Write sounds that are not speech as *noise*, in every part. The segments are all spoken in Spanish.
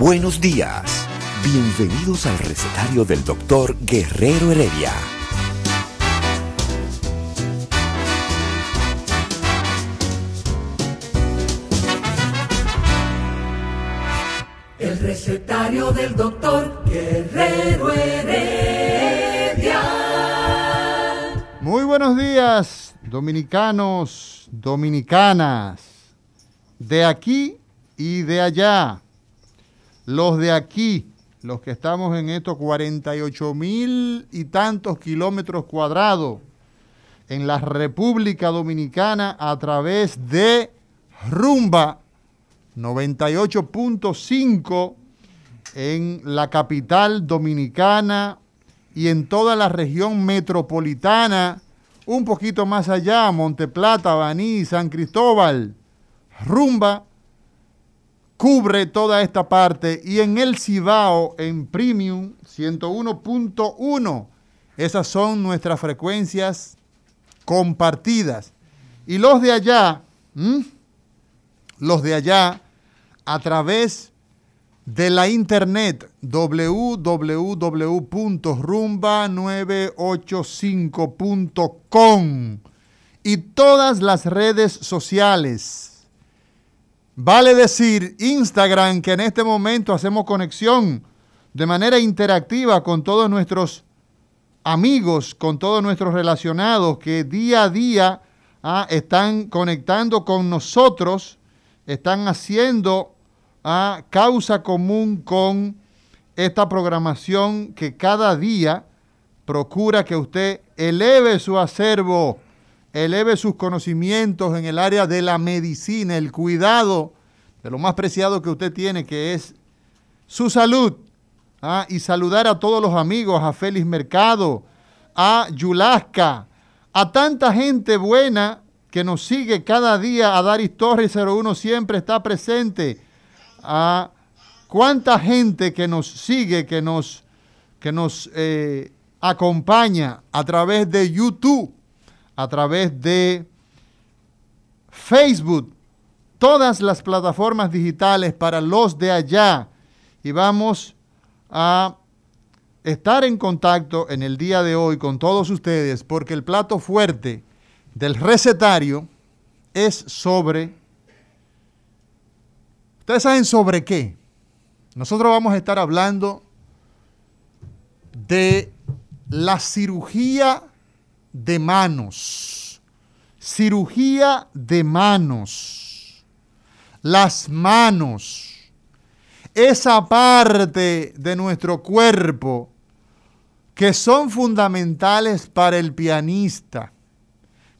Buenos días. Bienvenidos al recetario del doctor Guerrero Heredia. El recetario del doctor Guerrero Heredia. Muy buenos días, dominicanos, dominicanas, de aquí y de allá los de aquí, los que estamos en estos 48 mil y tantos kilómetros cuadrados en la República Dominicana a través de Rumba 98.5 en la capital dominicana y en toda la región metropolitana, un poquito más allá, Monteplata, Baní, San Cristóbal, Rumba cubre toda esta parte y en el Cibao en Premium 101.1. Esas son nuestras frecuencias compartidas. Y los de allá, los de allá, a través de la internet www.rumba985.com y todas las redes sociales Vale decir Instagram que en este momento hacemos conexión de manera interactiva con todos nuestros amigos, con todos nuestros relacionados que día a día ah, están conectando con nosotros, están haciendo ah, causa común con esta programación que cada día procura que usted eleve su acervo eleve sus conocimientos en el área de la medicina, el cuidado de lo más preciado que usted tiene, que es su salud. ¿ah? Y saludar a todos los amigos, a Félix Mercado, a Yulasca, a tanta gente buena que nos sigue cada día. A Daris Torres 01 siempre está presente. A cuánta gente que nos sigue, que nos, que nos eh, acompaña a través de YouTube a través de Facebook, todas las plataformas digitales para los de allá. Y vamos a estar en contacto en el día de hoy con todos ustedes porque el plato fuerte del recetario es sobre... ¿Ustedes saben sobre qué? Nosotros vamos a estar hablando de la cirugía de manos, cirugía de manos, las manos, esa parte de nuestro cuerpo que son fundamentales para el pianista,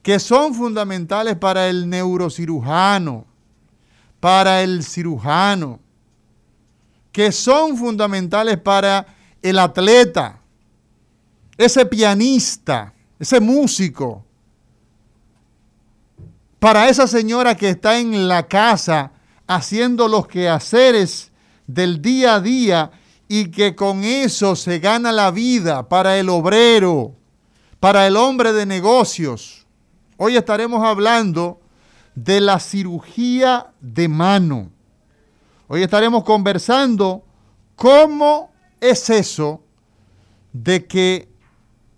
que son fundamentales para el neurocirujano, para el cirujano, que son fundamentales para el atleta, ese pianista, ese músico, para esa señora que está en la casa haciendo los quehaceres del día a día y que con eso se gana la vida para el obrero, para el hombre de negocios. Hoy estaremos hablando de la cirugía de mano. Hoy estaremos conversando cómo es eso de que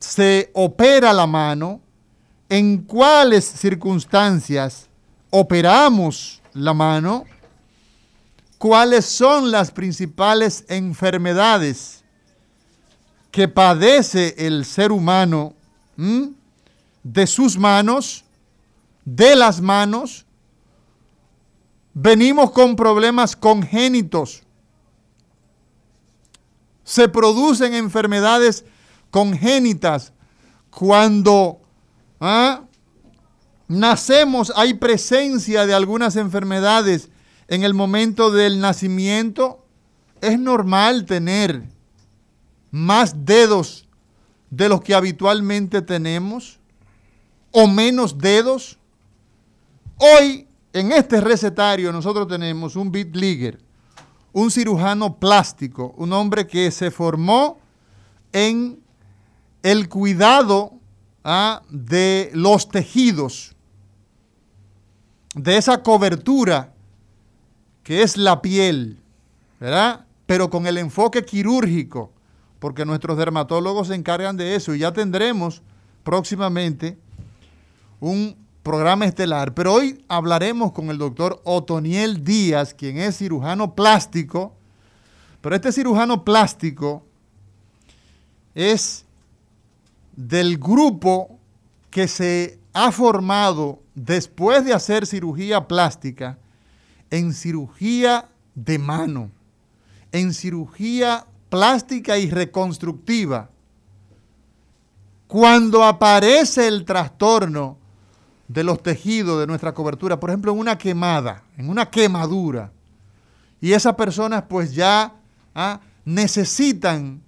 se opera la mano, en cuáles circunstancias operamos la mano, cuáles son las principales enfermedades que padece el ser humano de sus manos, de las manos. Venimos con problemas congénitos. Se producen enfermedades congénitas cuando ¿ah? nacemos hay presencia de algunas enfermedades en el momento del nacimiento, es normal tener más dedos de los que habitualmente tenemos o menos dedos. Hoy, en este recetario, nosotros tenemos un Bitligger, un cirujano plástico, un hombre que se formó en el cuidado ¿ah? de los tejidos, de esa cobertura que es la piel, ¿verdad? Pero con el enfoque quirúrgico, porque nuestros dermatólogos se encargan de eso y ya tendremos próximamente un programa estelar. Pero hoy hablaremos con el doctor Otoniel Díaz, quien es cirujano plástico, pero este cirujano plástico es del grupo que se ha formado después de hacer cirugía plástica en cirugía de mano, en cirugía plástica y reconstructiva. Cuando aparece el trastorno de los tejidos de nuestra cobertura, por ejemplo, en una quemada, en una quemadura, y esas personas pues ya ah, necesitan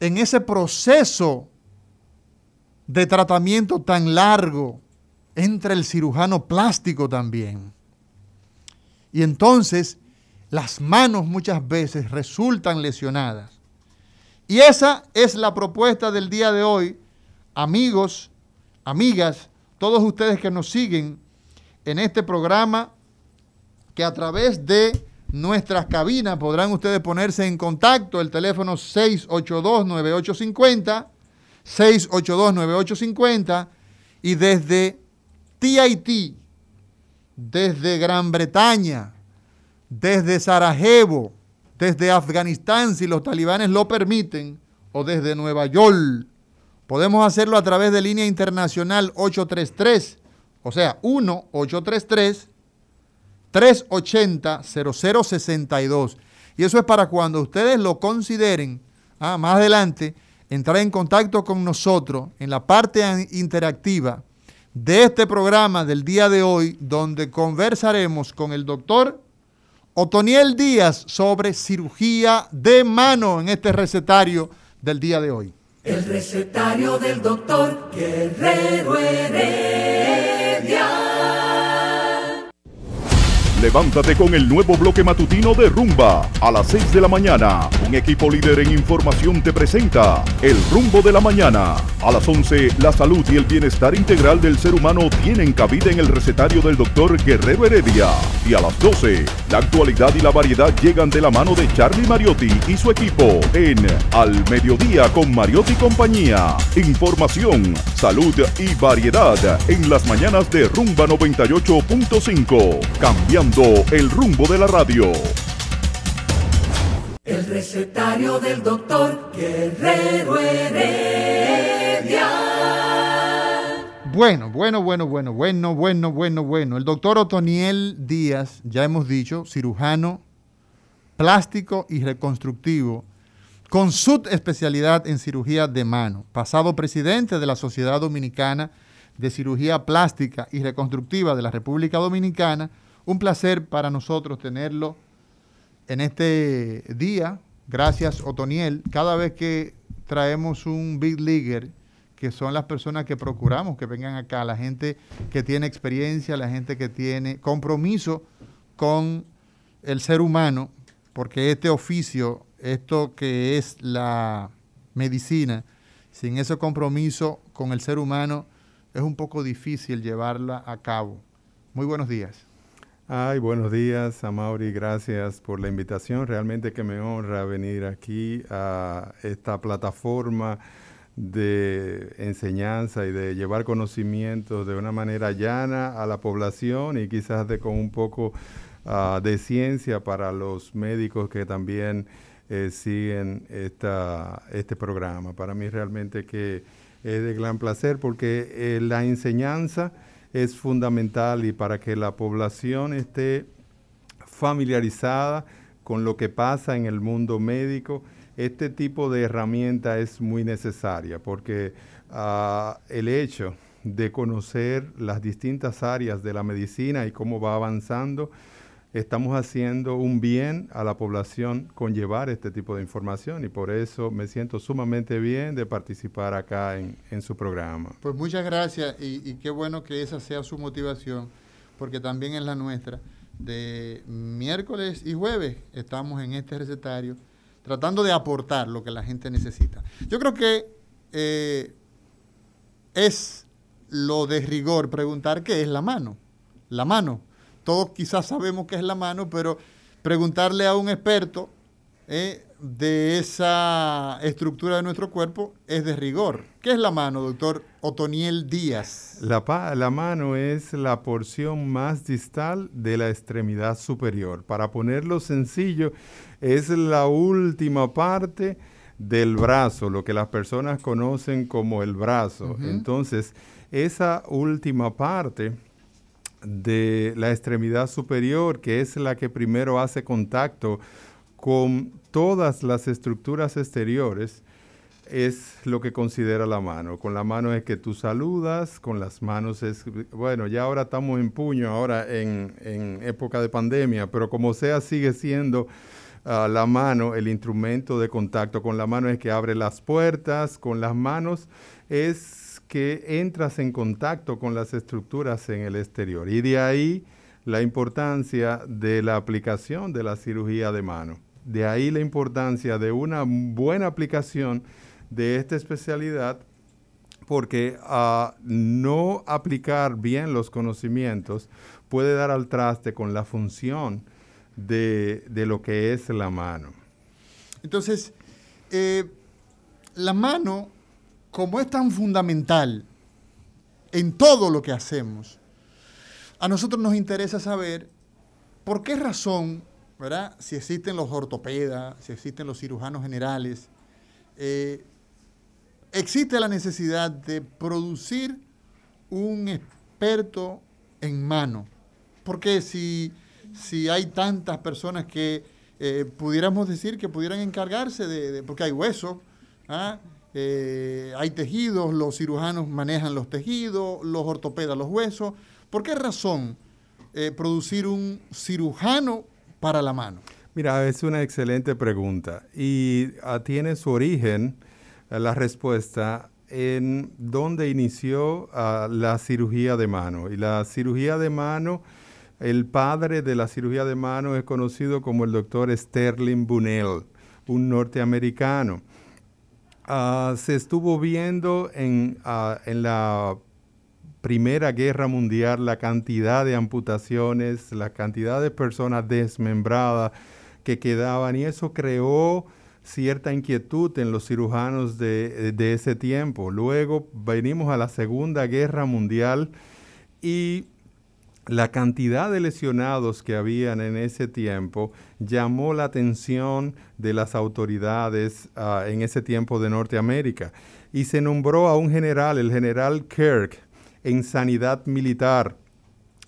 en ese proceso de tratamiento tan largo, entre el cirujano plástico también. Y entonces las manos muchas veces resultan lesionadas. Y esa es la propuesta del día de hoy, amigos, amigas, todos ustedes que nos siguen en este programa, que a través de nuestras cabinas podrán ustedes ponerse en contacto, el teléfono 682-9850, 682-9850, y desde TIT, desde Gran Bretaña, desde Sarajevo, desde Afganistán, si los talibanes lo permiten, o desde Nueva York. Podemos hacerlo a través de línea internacional 833, o sea, 1-833-380-0062. Y eso es para cuando ustedes lo consideren, ah, más adelante, entrar en contacto con nosotros en la parte interactiva de este programa del día de hoy, donde conversaremos con el doctor Otoniel Díaz sobre cirugía de mano en este recetario del día de hoy. El recetario del doctor Guerrero. Levántate con el nuevo bloque matutino de Rumba. A las 6 de la mañana, un equipo líder en información te presenta El Rumbo de la Mañana. A las 11, la salud y el bienestar integral del ser humano tienen cabida en el recetario del doctor Guerrero Heredia. Y a las 12, la actualidad y la variedad llegan de la mano de Charlie Mariotti y su equipo en Al Mediodía con Mariotti compañía. Información, salud y variedad en las mañanas de Rumba 98.5. Cambiando el rumbo de la radio. El recetario del doctor Guerrero Heredia. Bueno, bueno, bueno, bueno, bueno, bueno, bueno, bueno. El doctor Otoniel Díaz, ya hemos dicho, cirujano plástico y reconstructivo, con su especialidad en cirugía de mano, pasado presidente de la Sociedad Dominicana de Cirugía Plástica y Reconstructiva de la República Dominicana, un placer para nosotros tenerlo en este día. Gracias, Otoniel. Cada vez que traemos un Big Leaguer, que son las personas que procuramos que vengan acá, la gente que tiene experiencia, la gente que tiene compromiso con el ser humano, porque este oficio, esto que es la medicina, sin ese compromiso con el ser humano, es un poco difícil llevarla a cabo. Muy buenos días. Ay, buenos días, Amaury. Gracias por la invitación. Realmente que me honra venir aquí a esta plataforma de enseñanza y de llevar conocimientos de una manera llana a la población y quizás de con un poco ah, de ciencia para los médicos que también eh, siguen esta, este programa. Para mí realmente que es de gran placer porque eh, la enseñanza es fundamental y para que la población esté familiarizada con lo que pasa en el mundo médico este tipo de herramienta es muy necesaria porque ah, el hecho de conocer las distintas áreas de la medicina y cómo va avanzando, estamos haciendo un bien a la población con llevar este tipo de información y por eso me siento sumamente bien de participar acá en, su programa. Pues muchas gracias y, qué bueno que esa sea su motivación, porque también es la nuestra. De miércoles y jueves estamos en este recetario tratando de aportar lo que la gente necesita. Yo creo que eh, es lo de rigor preguntar qué es la mano. La mano todos quizás sabemos qué es la mano, pero preguntarle a un experto eh, de esa estructura de nuestro cuerpo es de rigor. ¿Qué es la mano, doctor Otoniel Díaz? La, la mano es la porción más distal de la extremidad superior. Para ponerlo sencillo, es la última parte del brazo, lo que las personas conocen como el brazo. Entonces, esa última parte de la extremidad superior, que es la que primero hace contacto con todas las estructuras exteriores, es lo que considera la mano. Con la mano es que tú saludas, con las manos es, bueno, ya ahora estamos en puño, ahora en, época de pandemia, pero como sea sigue siendo ah, la mano el instrumento de contacto. Con la mano es que abre las puertas, con las manos es que entras en contacto con las estructuras en el exterior. Y de ahí la importancia de la aplicación de la cirugía de mano. De ahí la importancia de una buena aplicación de esta especialidad porque a no aplicar bien los conocimientos puede dar al traste con la función de, lo que es la mano. Entonces, eh, la mano como es tan fundamental en todo lo que hacemos, a nosotros nos interesa saber por qué razón, ¿verdad? Si existen los ortopedas, si existen los cirujanos generales, eh, existe la necesidad de producir un experto en mano. Porque si, si hay tantas personas que eh, pudiéramos decir que pudieran encargarse de, porque hay hueso, ¿ah? Eh, hay tejidos, los cirujanos manejan los tejidos, los ortopedas los huesos. ¿Por qué razón eh, producir un cirujano para la mano? Mira, es una excelente pregunta y ah, tiene su origen eh, la respuesta en donde inició ah, la cirugía de mano. Y la cirugía de mano, el padre de la cirugía de mano es conocido como el doctor Sterling Bunnell, un norteamericano. Ah, se estuvo viendo ah, en, la Primera Guerra Mundial la cantidad de amputaciones, la cantidad de personas desmembradas que quedaban y eso creó cierta inquietud en los cirujanos de, de ese tiempo. Luego venimos a la Segunda Guerra Mundial y la cantidad de lesionados que habían en ese tiempo llamó la atención de las autoridades ah, en ese tiempo de Norteamérica. Y se nombró a un general, el general Kirk, en sanidad militar.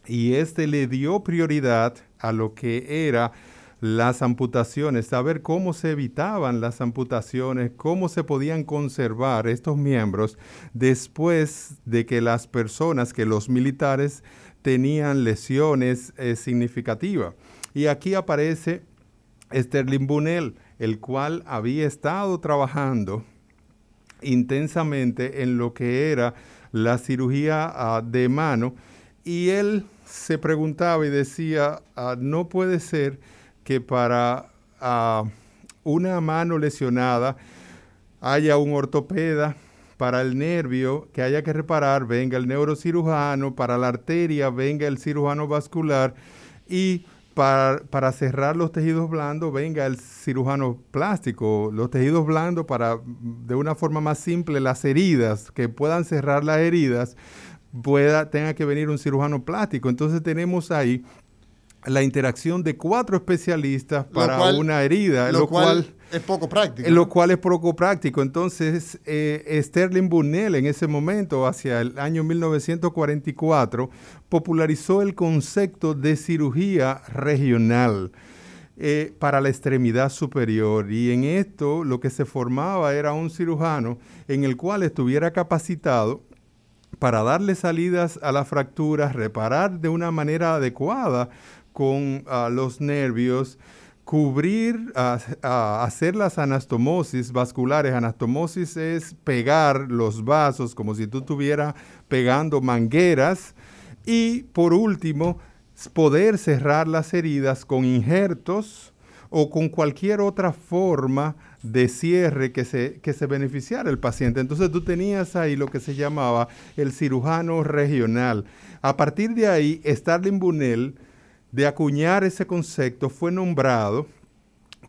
Y este le dio prioridad a lo que era las amputaciones, saber cómo se evitaban las amputaciones, cómo se podían conservar estos miembros después de que las personas, que los militares tenían lesiones eh, significativas. Y aquí aparece Sterling Bunnell, el cual había estado trabajando intensamente en lo que era la cirugía ah, de mano y él se preguntaba y decía, ah, no puede ser que para ah, una mano lesionada haya un ortopeda para el nervio que haya que reparar, venga el neurocirujano, para la arteria, venga el cirujano vascular y para, para, cerrar los tejidos blandos, venga el cirujano plástico, los tejidos blandos para, de una forma más simple, las heridas, que puedan cerrar las heridas, pueda, tenga que venir un cirujano plástico. Entonces tenemos ahí la interacción de cuatro especialistas para una herida, lo, cual, es poco práctico. Lo cual es poco práctico. Entonces, eh, Sterling Bunnell en ese momento, hacia el año 1944, popularizó el concepto de cirugía regional. eh, para la extremidad superior. Y en esto lo que se formaba era un cirujano en el cual estuviera capacitado para darle salidas a las fracturas, reparar de una manera adecuada con ah, los nervios, cubrir, hacer las anastomosis vasculares. Anastomosis es pegar los vasos como si tú estuvieras pegando mangueras. Y por último, poder cerrar las heridas con injertos o con cualquier otra forma de cierre que se, que se beneficiara el paciente. Entonces tú tenías ahí lo que se llamaba el cirujano regional. A partir de ahí, Starling Bunel, de acuñar ese concepto, fue nombrado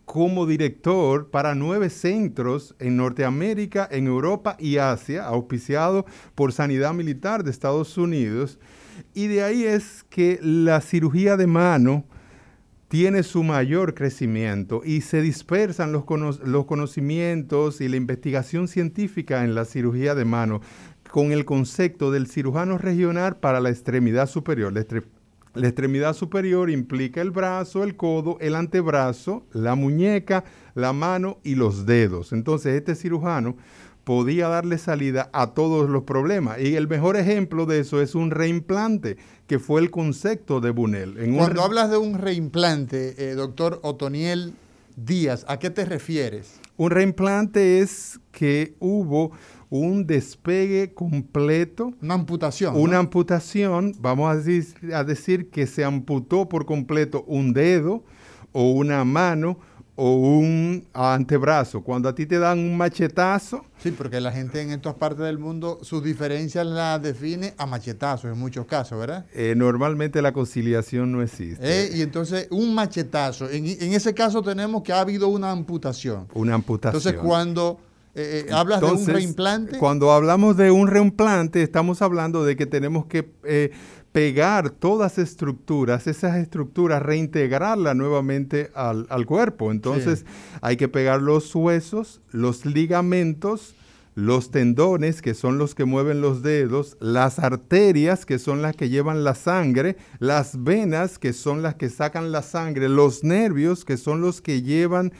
como director para nueve centros en Norteamérica, en Europa y Asia, auspiciado por Sanidad Militar de Estados Unidos y de ahí es que la cirugía de mano tiene su mayor crecimiento y se dispersan los, conocimientos y la investigación científica en la cirugía de mano con el concepto del cirujano regional para la extremidad superior. La extremidad superior implica el brazo, el codo, el antebrazo, la muñeca, la mano y los dedos. Entonces este cirujano podía darle salida a todos los problemas. Y el mejor ejemplo de eso es un reimplante, que fue el concepto de Bunel. Cuando hablas de un reimplante, eh, doctor Otoniel Díaz, ¿a qué te refieres? Un reimplante es que hubo un despegue completo. Una amputación. Una amputación, vamos a decir, a decir que se amputó por completo un dedo o una mano o un antebrazo. Cuando a ti te dan un machetazo. Sí, porque la gente en estas partes del mundo sus diferencias las define a machetazos en muchos casos, ¿verdad? Eh, normalmente la conciliación no existe. Eh, y entonces un machetazo. En, ese caso tenemos que ha habido una amputación. Una amputación. Entonces cuando eh, hablas de un reimplante. Cuando hablamos de un reimplante, estamos hablando de que tenemos que pegar todas estructuras, esas estructuras, reintegrarlas nuevamente al, cuerpo. Entonces hay que pegar los huesos, los ligamentos, los tendones, que son los que mueven los dedos, las arterias, que son las que llevan la sangre, las venas, que son las que sacan la sangre, los nervios, que son los que llevan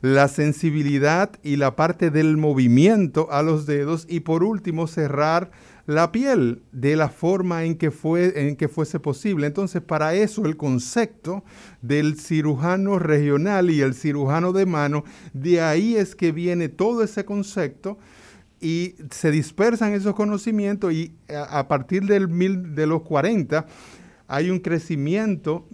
la sensibilidad y la parte del movimiento a los dedos, y por último cerrar la piel de la forma en que, fue, en que fuese posible. Entonces, para eso el concepto del cirujano regional y el cirujano de mano, de ahí es que viene todo ese concepto y se dispersan esos conocimientos y a, partir del mil, de los 40 hay un crecimiento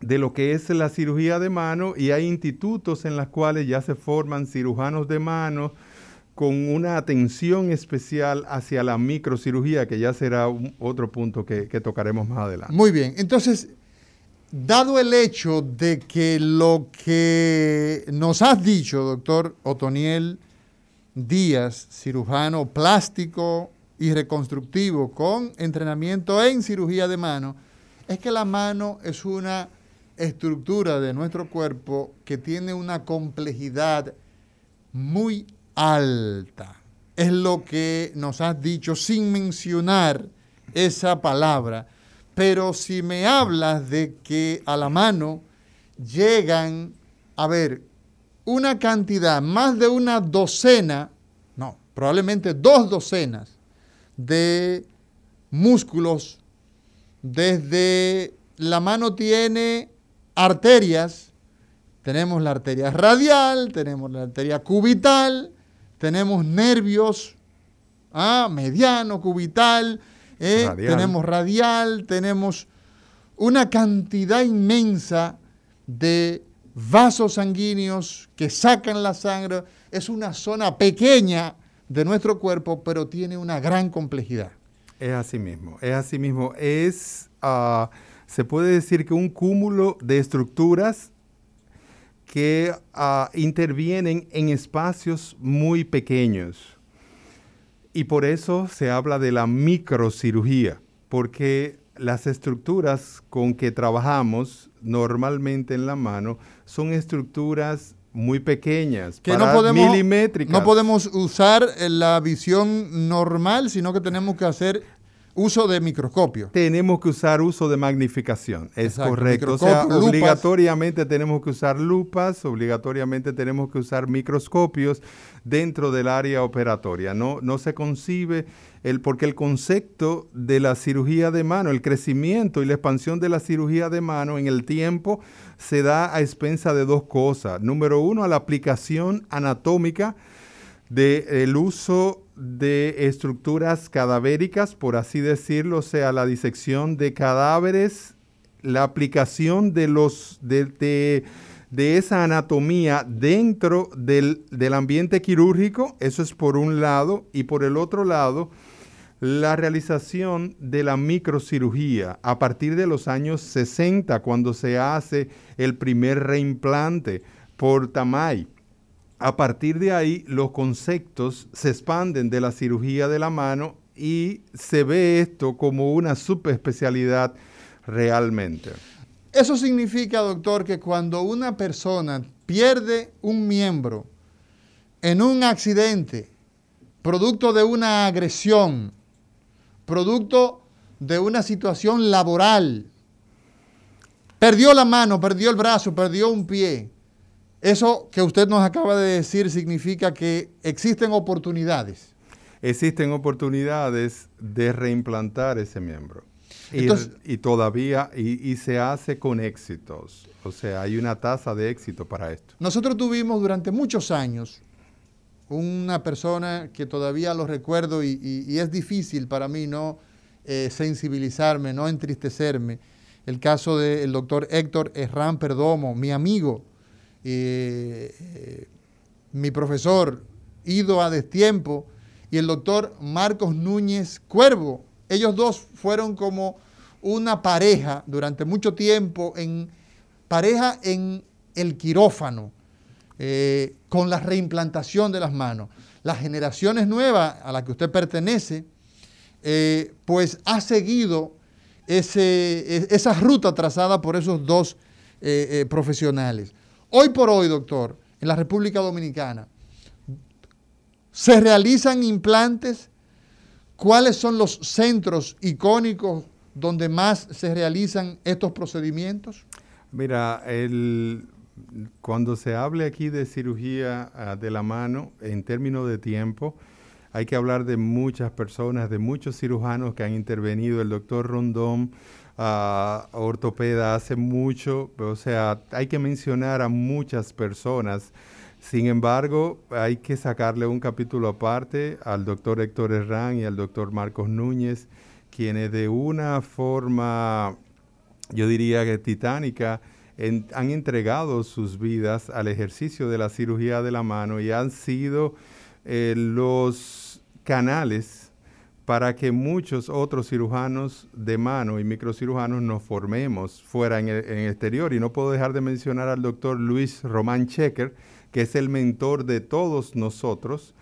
de lo que es la cirugía de mano y hay institutos en los cuales ya se forman cirujanos de mano, con una atención especial hacia la microcirugía, que ya será otro punto que, tocaremos más adelante. Muy bien, entonces, dado el hecho de que lo que nos has dicho, doctor Otoniel Díaz, cirujano plástico y reconstructivo con entrenamiento en cirugía de mano, es que la mano es una estructura de nuestro cuerpo que tiene una complejidad muy alta. Es lo que nos has dicho sin mencionar esa palabra. Pero si me hablas de que a la mano llegan, a ver, una cantidad, más de una docena, no, probablemente dos docenas de músculos, desde la mano tiene arterias, tenemos la arteria radial, tenemos la arteria cubital, tenemos nervios, ah, mediano, cubital, eh, tenemos radial, tenemos una cantidad inmensa de vasos sanguíneos que sacan la sangre. Es una zona pequeña de nuestro cuerpo, pero tiene una gran complejidad. Es así mismo, es así mismo. Es, ah, se puede decir que un cúmulo de estructuras que ah, intervienen en espacios muy pequeños. Y por eso se habla de la microcirugía, porque las estructuras con que trabajamos normalmente en la mano son estructuras muy pequeñas, que no podemos, milimétricas. No podemos usar la visión normal, sino que tenemos que hacer uso de microscopio. Tenemos que usar uso de magnificación, es correcto. O sea, obligatoriamente tenemos que usar lupas, obligatoriamente tenemos que usar microscopios dentro del área operatoria. No, no se concibe el, porque el concepto de la cirugía de mano, el crecimiento y la expansión de la cirugía de mano en el tiempo se da a expensa de dos cosas. Número uno, a la aplicación anatómica del uso de estructuras cadavéricas, por así decirlo, o sea, la disección de cadáveres, la aplicación de los de, esa anatomía dentro del, del, ambiente quirúrgico, eso es por un lado, y por el otro lado, la realización de la microcirugía a partir de los años 60, cuando se hace el primer reimplante por Tamay a partir de ahí, los conceptos se expanden de la cirugía de la mano y se ve esto como una subespecialidad realmente. Eso significa, doctor, que cuando una persona pierde un miembro en un accidente, producto de una agresión, producto de una situación laboral, perdió la mano, perdió el brazo, perdió un pie, eso que usted nos acaba de decir significa que existen oportunidades. Existen oportunidades de reimplantar ese miembro. y, todavía, y, se hace con éxitos. O sea, hay una tasa de éxito para esto. Nosotros tuvimos durante muchos años una persona que todavía lo recuerdo y, es difícil para mí no eh, sensibilizarme, no entristecerme. El caso del doctor Héctor Herrán Perdomo, mi amigo, eh, mi profesor Ido a Destiempo y el doctor Marcos Núñez Cuervo. Ellos dos fueron como una pareja durante mucho tiempo, en pareja en el quirófano, eh, con la reimplantación de las manos. Las generaciones nuevas a las que usted pertenece, eh, pues ha seguido ese, e, esa ruta trazada por esos dos profesionales. Hoy por hoy, doctor, en la República Dominicana, ¿se realizan implantes? ¿Cuáles son los centros icónicos donde más se realizan estos procedimientos? Mira, cuando se hable aquí de cirugía ah, de la mano, en términos de tiempo, hay que hablar de muchas personas, de muchos cirujanos que han intervenido. El doctor Rondón a ortopeda hace mucho, o sea, hay que mencionar a muchas personas. Sin embargo, hay que sacarle un capítulo aparte al doctor Héctor Herrán y al doctor Marcos Núñez, quienes de una forma, yo diría que titánica, han entregado sus vidas al ejercicio de la cirugía de la mano y han sido eh, los canales para que muchos otros cirujanos de mano y microcirujanos nos formemos fuera en el, exterior. Y no puedo dejar de mencionar al doctor Luis Román Checker, que es el mentor de todos nosotros,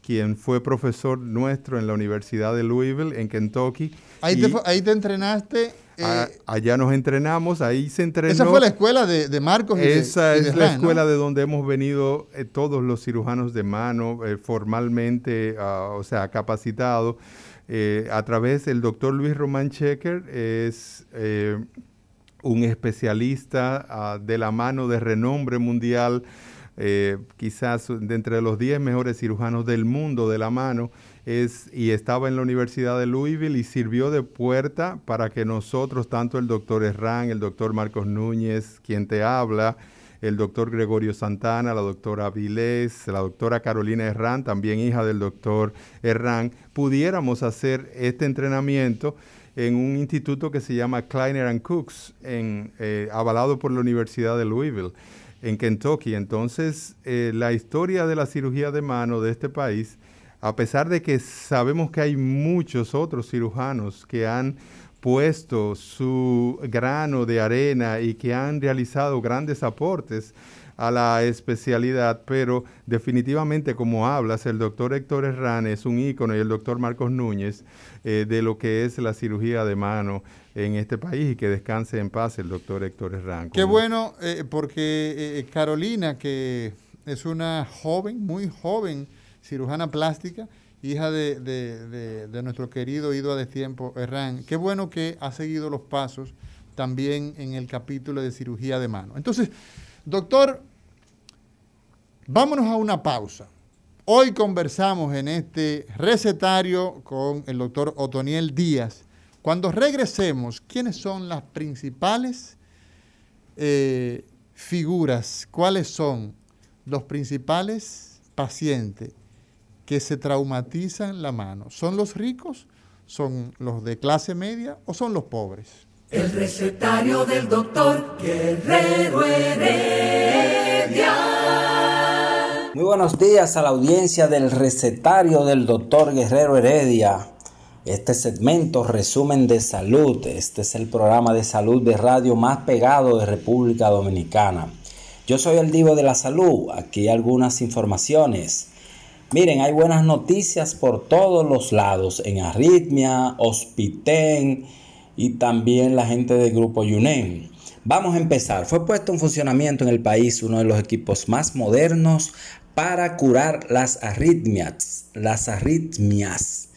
quien fue profesor nuestro en la Universidad de Louisville, en Kentucky. Ahí, te, ahí te, entrenaste. Eh, allá nos entrenamos, ahí se entrenó. Esa fue la escuela de, Marcos. Esa es la escuela de donde hemos venido eh, todos los cirujanos de mano, eh, formalmente, ah, o sea, capacitados. Eh, a través del doctor Luis Román Checker, es eh, un especialista ah, de la mano de renombre mundial, eh, quizás de entre los 10 mejores cirujanos del mundo de la mano, es, y estaba en la Universidad de Louisville y sirvió de puerta para que nosotros, tanto el doctor Herrán, el doctor Marcos Núñez, quien te habla, el doctor Gregorio Santana, la doctora Vilés, la doctora Carolina Herrán, también hija del doctor Herrán, pudiéramos hacer este entrenamiento en un instituto que se llama Kleiner and Cooks, en, eh, avalado por la Universidad de Louisville, en Kentucky. Entonces, eh, la historia de la cirugía de mano de este país, a pesar de que sabemos que hay muchos otros cirujanos que han puesto su grano de arena y que han realizado grandes aportes a la especialidad, pero definitivamente como hablas, el doctor Héctor Herrán es un ícono y el doctor Marcos Núñez eh, de lo que es la cirugía de mano en este país y que descanse en paz el doctor Héctor Herrán. Qué bueno, eh, porque eh, Carolina, que es una joven, muy joven cirujana plástica, hija de, nuestro querido Ido a Destiempo Herrán. Qué bueno que ha seguido los pasos también en el capítulo de cirugía de mano. Entonces, doctor, vámonos a una pausa. Hoy conversamos en este recetario con el doctor Otoniel Díaz. Cuando regresemos, ¿quiénes son las principales eh, figuras? ¿Cuáles son los principales pacientes que se traumatizan la mano? ¿Son los ricos? ¿Son los de clase media o son los pobres? El recetario del doctor Guerrero Heredia. Muy buenos días a la audiencia del recetario del doctor Guerrero Heredia. Este segmento resumen de salud. Este es el programa de salud de radio más pegado de República Dominicana. Yo soy el Divo de la Salud. Aquí algunas informaciones. Miren, hay buenas noticias por todos los lados, en Arritmia, Hospiten y también la gente del grupo UNEM. Vamos a empezar. Fue puesto en funcionamiento en el país uno de los equipos más modernos para curar las arritmias. Las arritmias.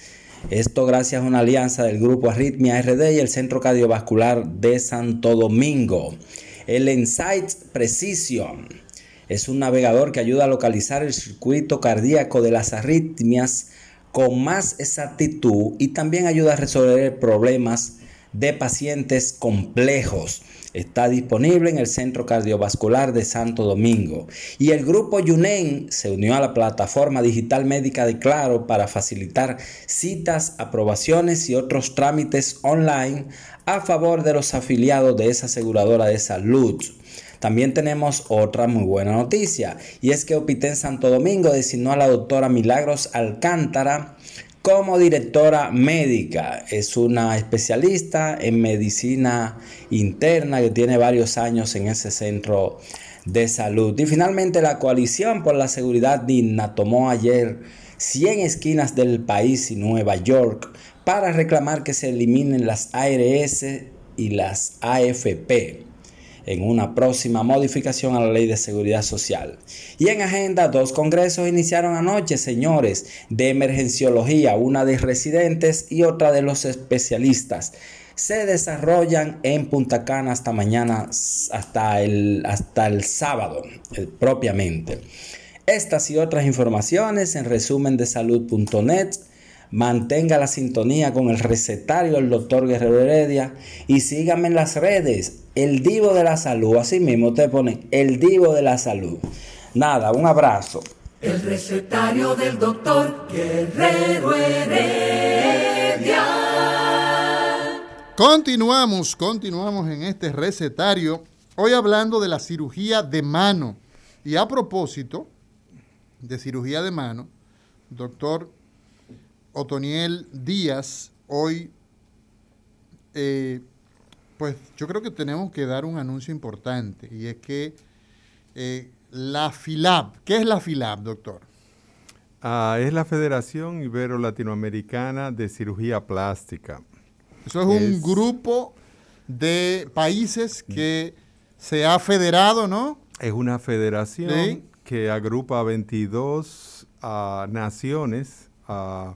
Esto gracias a una alianza del grupo Arritmia RD y el Centro Cardiovascular de Santo Domingo. El Insight Precision es un navegador que ayuda a localizar el circuito cardíaco de las arritmias con más exactitud y también ayuda a resolver problemas de pacientes complejos. Está disponible en el Centro Cardiovascular de Santo Domingo. Y el grupo YUNEN se unió a la plataforma digital médica de Claro para facilitar citas, aprobaciones y otros trámites online a favor de los afiliados de esa aseguradora de salud. También tenemos otra muy buena noticia y es que Opiten Santo Domingo designó a la doctora Milagros Alcántara como directora médica. Es una especialista en medicina interna que tiene varios años en ese centro de salud. Y finalmente la coalición por la seguridad digna tomó ayer 100 esquinas del país y Nueva York para reclamar que se eliminen las ARS y las AFP en una próxima modificación a la ley de seguridad social. Y en agenda, dos congresos iniciaron anoche, señores, de emergenciología, una de residentes y otra de los especialistas. Se desarrollan en Punta Cana hasta mañana, hasta el, hasta el sábado, eh, propiamente. Estas y otras informaciones en resumen de salud.net Mantenga la sintonía con el recetario del doctor Guerrero Heredia y síganme en las redes, el Divo de la Salud. Así mismo te ponen el Divo de la Salud. Nada, un abrazo. El recetario del doctor Guerrero Heredia. Continuamos, continuamos en este recetario. Hoy hablando de la cirugía de mano. Y a propósito de cirugía de mano, doctor Otoniel Díaz, hoy, eh, pues yo creo que tenemos que dar un anuncio importante y es que eh, la FILAB, ¿qué es la FILAB, doctor? Ah, es la Federación Ibero-Latinoamericana de Cirugía Plástica. Eso es, un grupo de países que se ha federado, ¿no? Es una federación que agrupa 22 ah, naciones. Uh,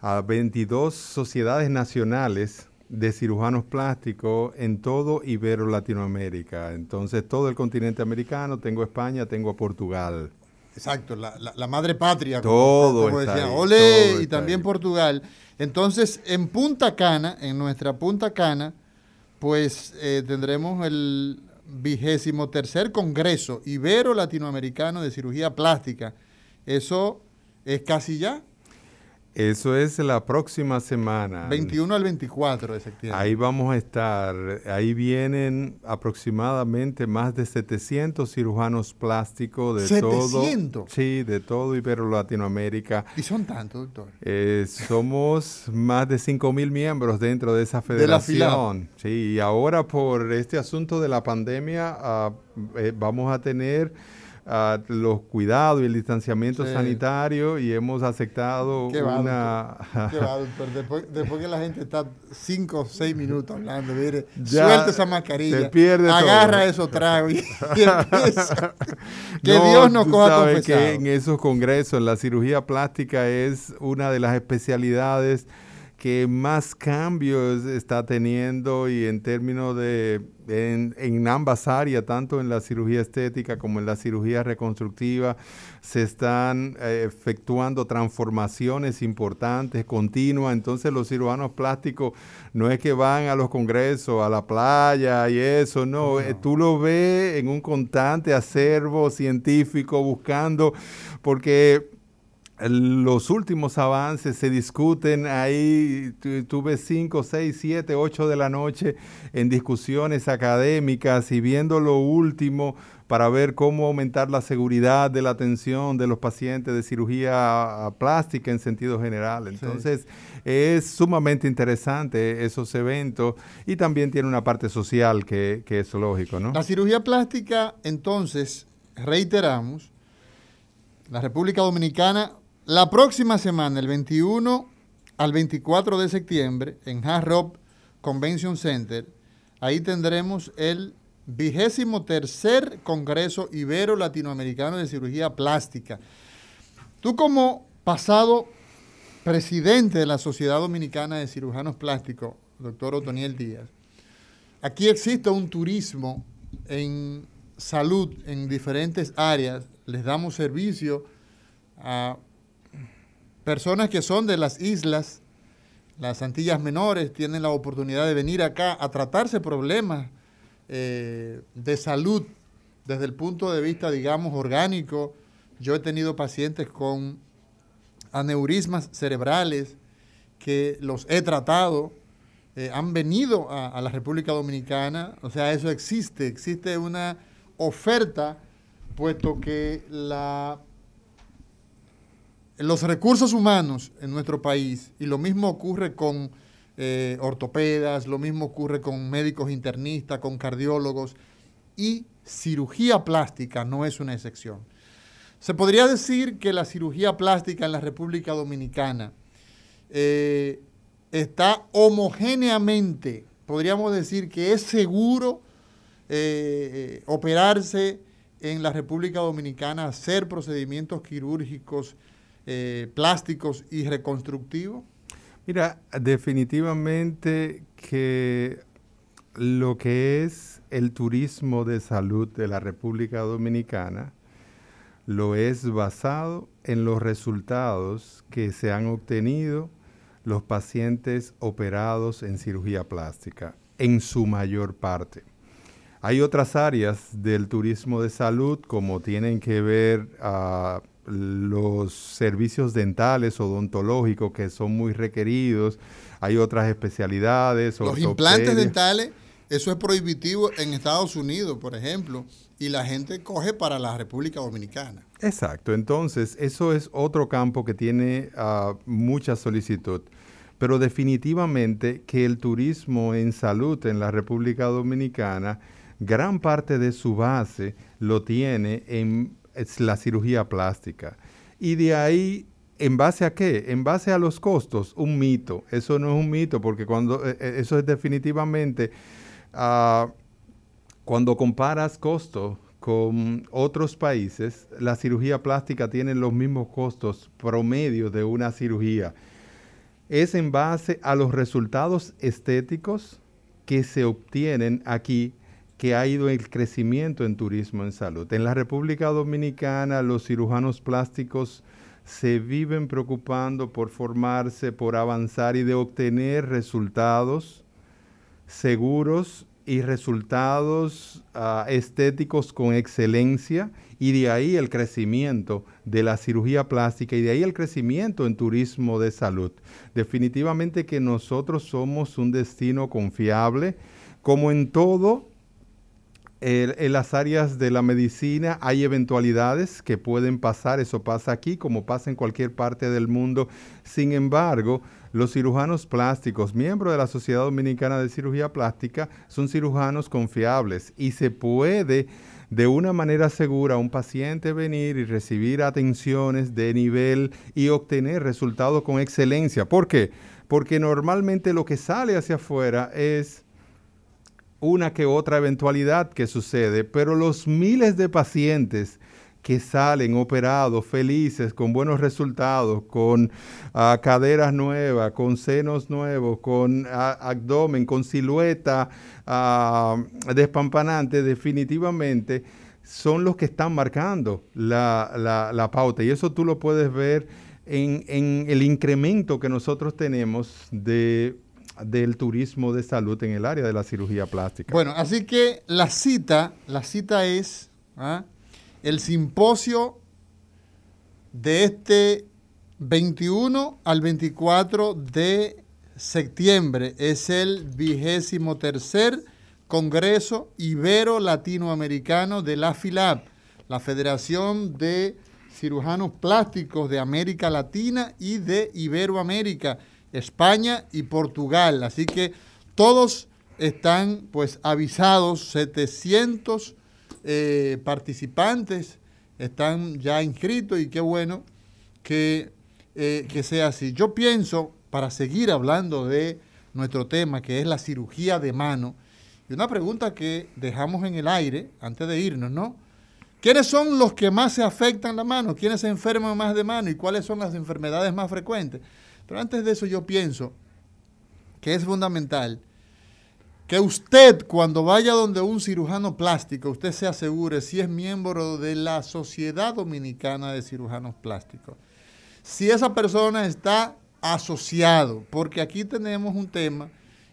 a 22 sociedades nacionales de cirujanos plásticos en todo Ibero Latinoamérica. Entonces, todo el continente americano, tengo España, tengo Portugal. Exacto, la, madre patria. Todo como, decía, Ole, y también Portugal. Entonces, en Punta Cana, en nuestra Punta Cana, pues eh, tendremos el vigésimo tercer Congreso Ibero Latinoamericano de Cirugía Plástica. Eso es casi ya. Eso es la próxima semana. 21 al 24 de septiembre. Ahí vamos a estar. Ahí vienen aproximadamente más de 700 cirujanos plásticos de ¿700? todo. Sí, de todo Ibero Latinoamérica. ¿Y son tantos, doctor? Eh, somos más de 5 mil miembros dentro de esa federación. De sí, y ahora por este asunto de la pandemia eh, vamos a tener los cuidados y el distanciamiento sanitario y hemos aceptado una... Qué después, después, que la gente está cinco o seis minutos hablando, mire, suelta esa mascarilla, pierde agarra eso trago *laughs* y, empieza. que Dios nos coja sabes que en esos congresos la cirugía plástica es una de las especialidades que más cambios está teniendo y en términos de, en, ambas áreas, tanto en la cirugía estética como en la cirugía reconstructiva, se están eh, efectuando transformaciones importantes, continuas. Entonces los cirujanos plásticos no es que van a los congresos, a la playa y eso, no, no. Eh, tú lo ves en un constante acervo científico buscando, porque los últimos avances se discuten ahí, tuve 5, 6, 7, 8 de la noche en discusiones académicas y viendo lo último para ver cómo aumentar la seguridad de la atención de los pacientes de cirugía plástica en sentido general. Entonces, es sumamente interesante esos eventos y también tiene una parte social que, que es lógico, ¿no? La cirugía plástica, entonces, reiteramos, la República Dominicana la próxima semana, el 21 al 24 de septiembre, en Hard Convention Center, ahí tendremos el vigésimo tercer Congreso Ibero Latinoamericano de Cirugía Plástica. Tú como pasado presidente de la Sociedad Dominicana de Cirujanos Plásticos, doctor Otoniel Díaz, aquí existe un turismo en salud en diferentes áreas, les damos servicio a personas que son de las islas, las Antillas Menores, tienen la oportunidad de venir acá a tratarse problemas eh, de salud desde el punto de vista, digamos, orgánico. Yo he tenido pacientes con aneurismas cerebrales que los he tratado, eh, han venido a, a la República Dominicana, o sea, eso existe, existe una oferta, puesto que la los recursos humanos en nuestro país, y lo mismo ocurre con eh, ortopedas, lo mismo ocurre con médicos internistas, con cardiólogos, y cirugía plástica no es una excepción. Se podría decir que la cirugía plástica en la República Dominicana eh, está homogéneamente, podríamos decir que es seguro eh, operarse en la República Dominicana, hacer procedimientos quirúrgicos eh, plásticos y reconstructivos? Mira, definitivamente que lo que es el turismo de salud de la República Dominicana lo es basado en los resultados que se han obtenido los pacientes operados en cirugía plástica, en su mayor parte. Hay otras áreas del turismo de salud, como tienen que ver a los servicios dentales odontológicos que son muy requeridos, hay otras especialidades. Los implantes dentales, eso es prohibitivo en Estados Unidos, por ejemplo, y la gente coge para la República Dominicana. Exacto, entonces eso es otro campo que tiene ah, mucha solicitud. Pero definitivamente que el turismo en salud en la República Dominicana, gran parte de su base lo tiene en es la cirugía plástica. Y de ahí, ¿en base a qué? En base a los costos, un mito. Eso no es un mito porque cuando, eh, eh, eso es definitivamente, ah, cuando comparas costos con otros países, la cirugía plástica tiene los mismos costos promedio de una cirugía. Es en base a los resultados estéticos que se obtienen aquí que ha ido el crecimiento en turismo en salud. En la República Dominicana los cirujanos plásticos se viven preocupando por formarse, por avanzar y de obtener resultados seguros y resultados ah, estéticos con excelencia y de ahí el crecimiento de la cirugía plástica y de ahí el crecimiento en turismo de salud. Definitivamente que nosotros somos un destino confiable, como en todo en las áreas de la medicina hay eventualidades que pueden pasar, eso pasa aquí como pasa en cualquier parte del mundo. Sin embargo, los cirujanos plásticos, miembros de la Sociedad Dominicana de Cirugía Plástica, son cirujanos confiables y se puede de una manera segura un paciente venir y recibir atenciones de nivel y obtener resultados con excelencia. ¿Por qué? Porque normalmente lo que sale hacia afuera es una que otra eventualidad que sucede, pero los miles de pacientes que salen operados, felices, con buenos resultados, con ah, caderas nuevas, con senos nuevos, con ah, abdomen, con silueta uh, despampanante, definitivamente son los que están marcando la, pauta. Y eso tú lo puedes ver en, en el incremento que nosotros tenemos de del turismo de salud en el área de la cirugía plástica. Bueno, así que la cita, la cita es ¿ah? el simposio de este 21 al 24 de septiembre. Es el vigésimo tercer Congreso Ibero Latinoamericano de la FILAP, la Federación de Cirujanos Plásticos de América Latina y de Iberoamérica España y Portugal. Así que todos están pues avisados, 700 eh, participantes están ya inscritos y qué bueno que, eh, que sea así. Yo pienso, para seguir hablando de nuestro tema, que es la cirugía de mano, y una pregunta que dejamos en el aire antes de irnos, ¿no? ¿Quiénes son los que más se afectan la mano? ¿Quiénes se enferman más de mano? ¿Y cuáles son las enfermedades más frecuentes? Pero antes de eso yo pienso que es fundamental que usted cuando vaya donde un cirujano plástico, usted se asegure si es miembro de la Sociedad Dominicana de Cirujanos Plásticos. Si esa persona está asociado, porque aquí tenemos un tema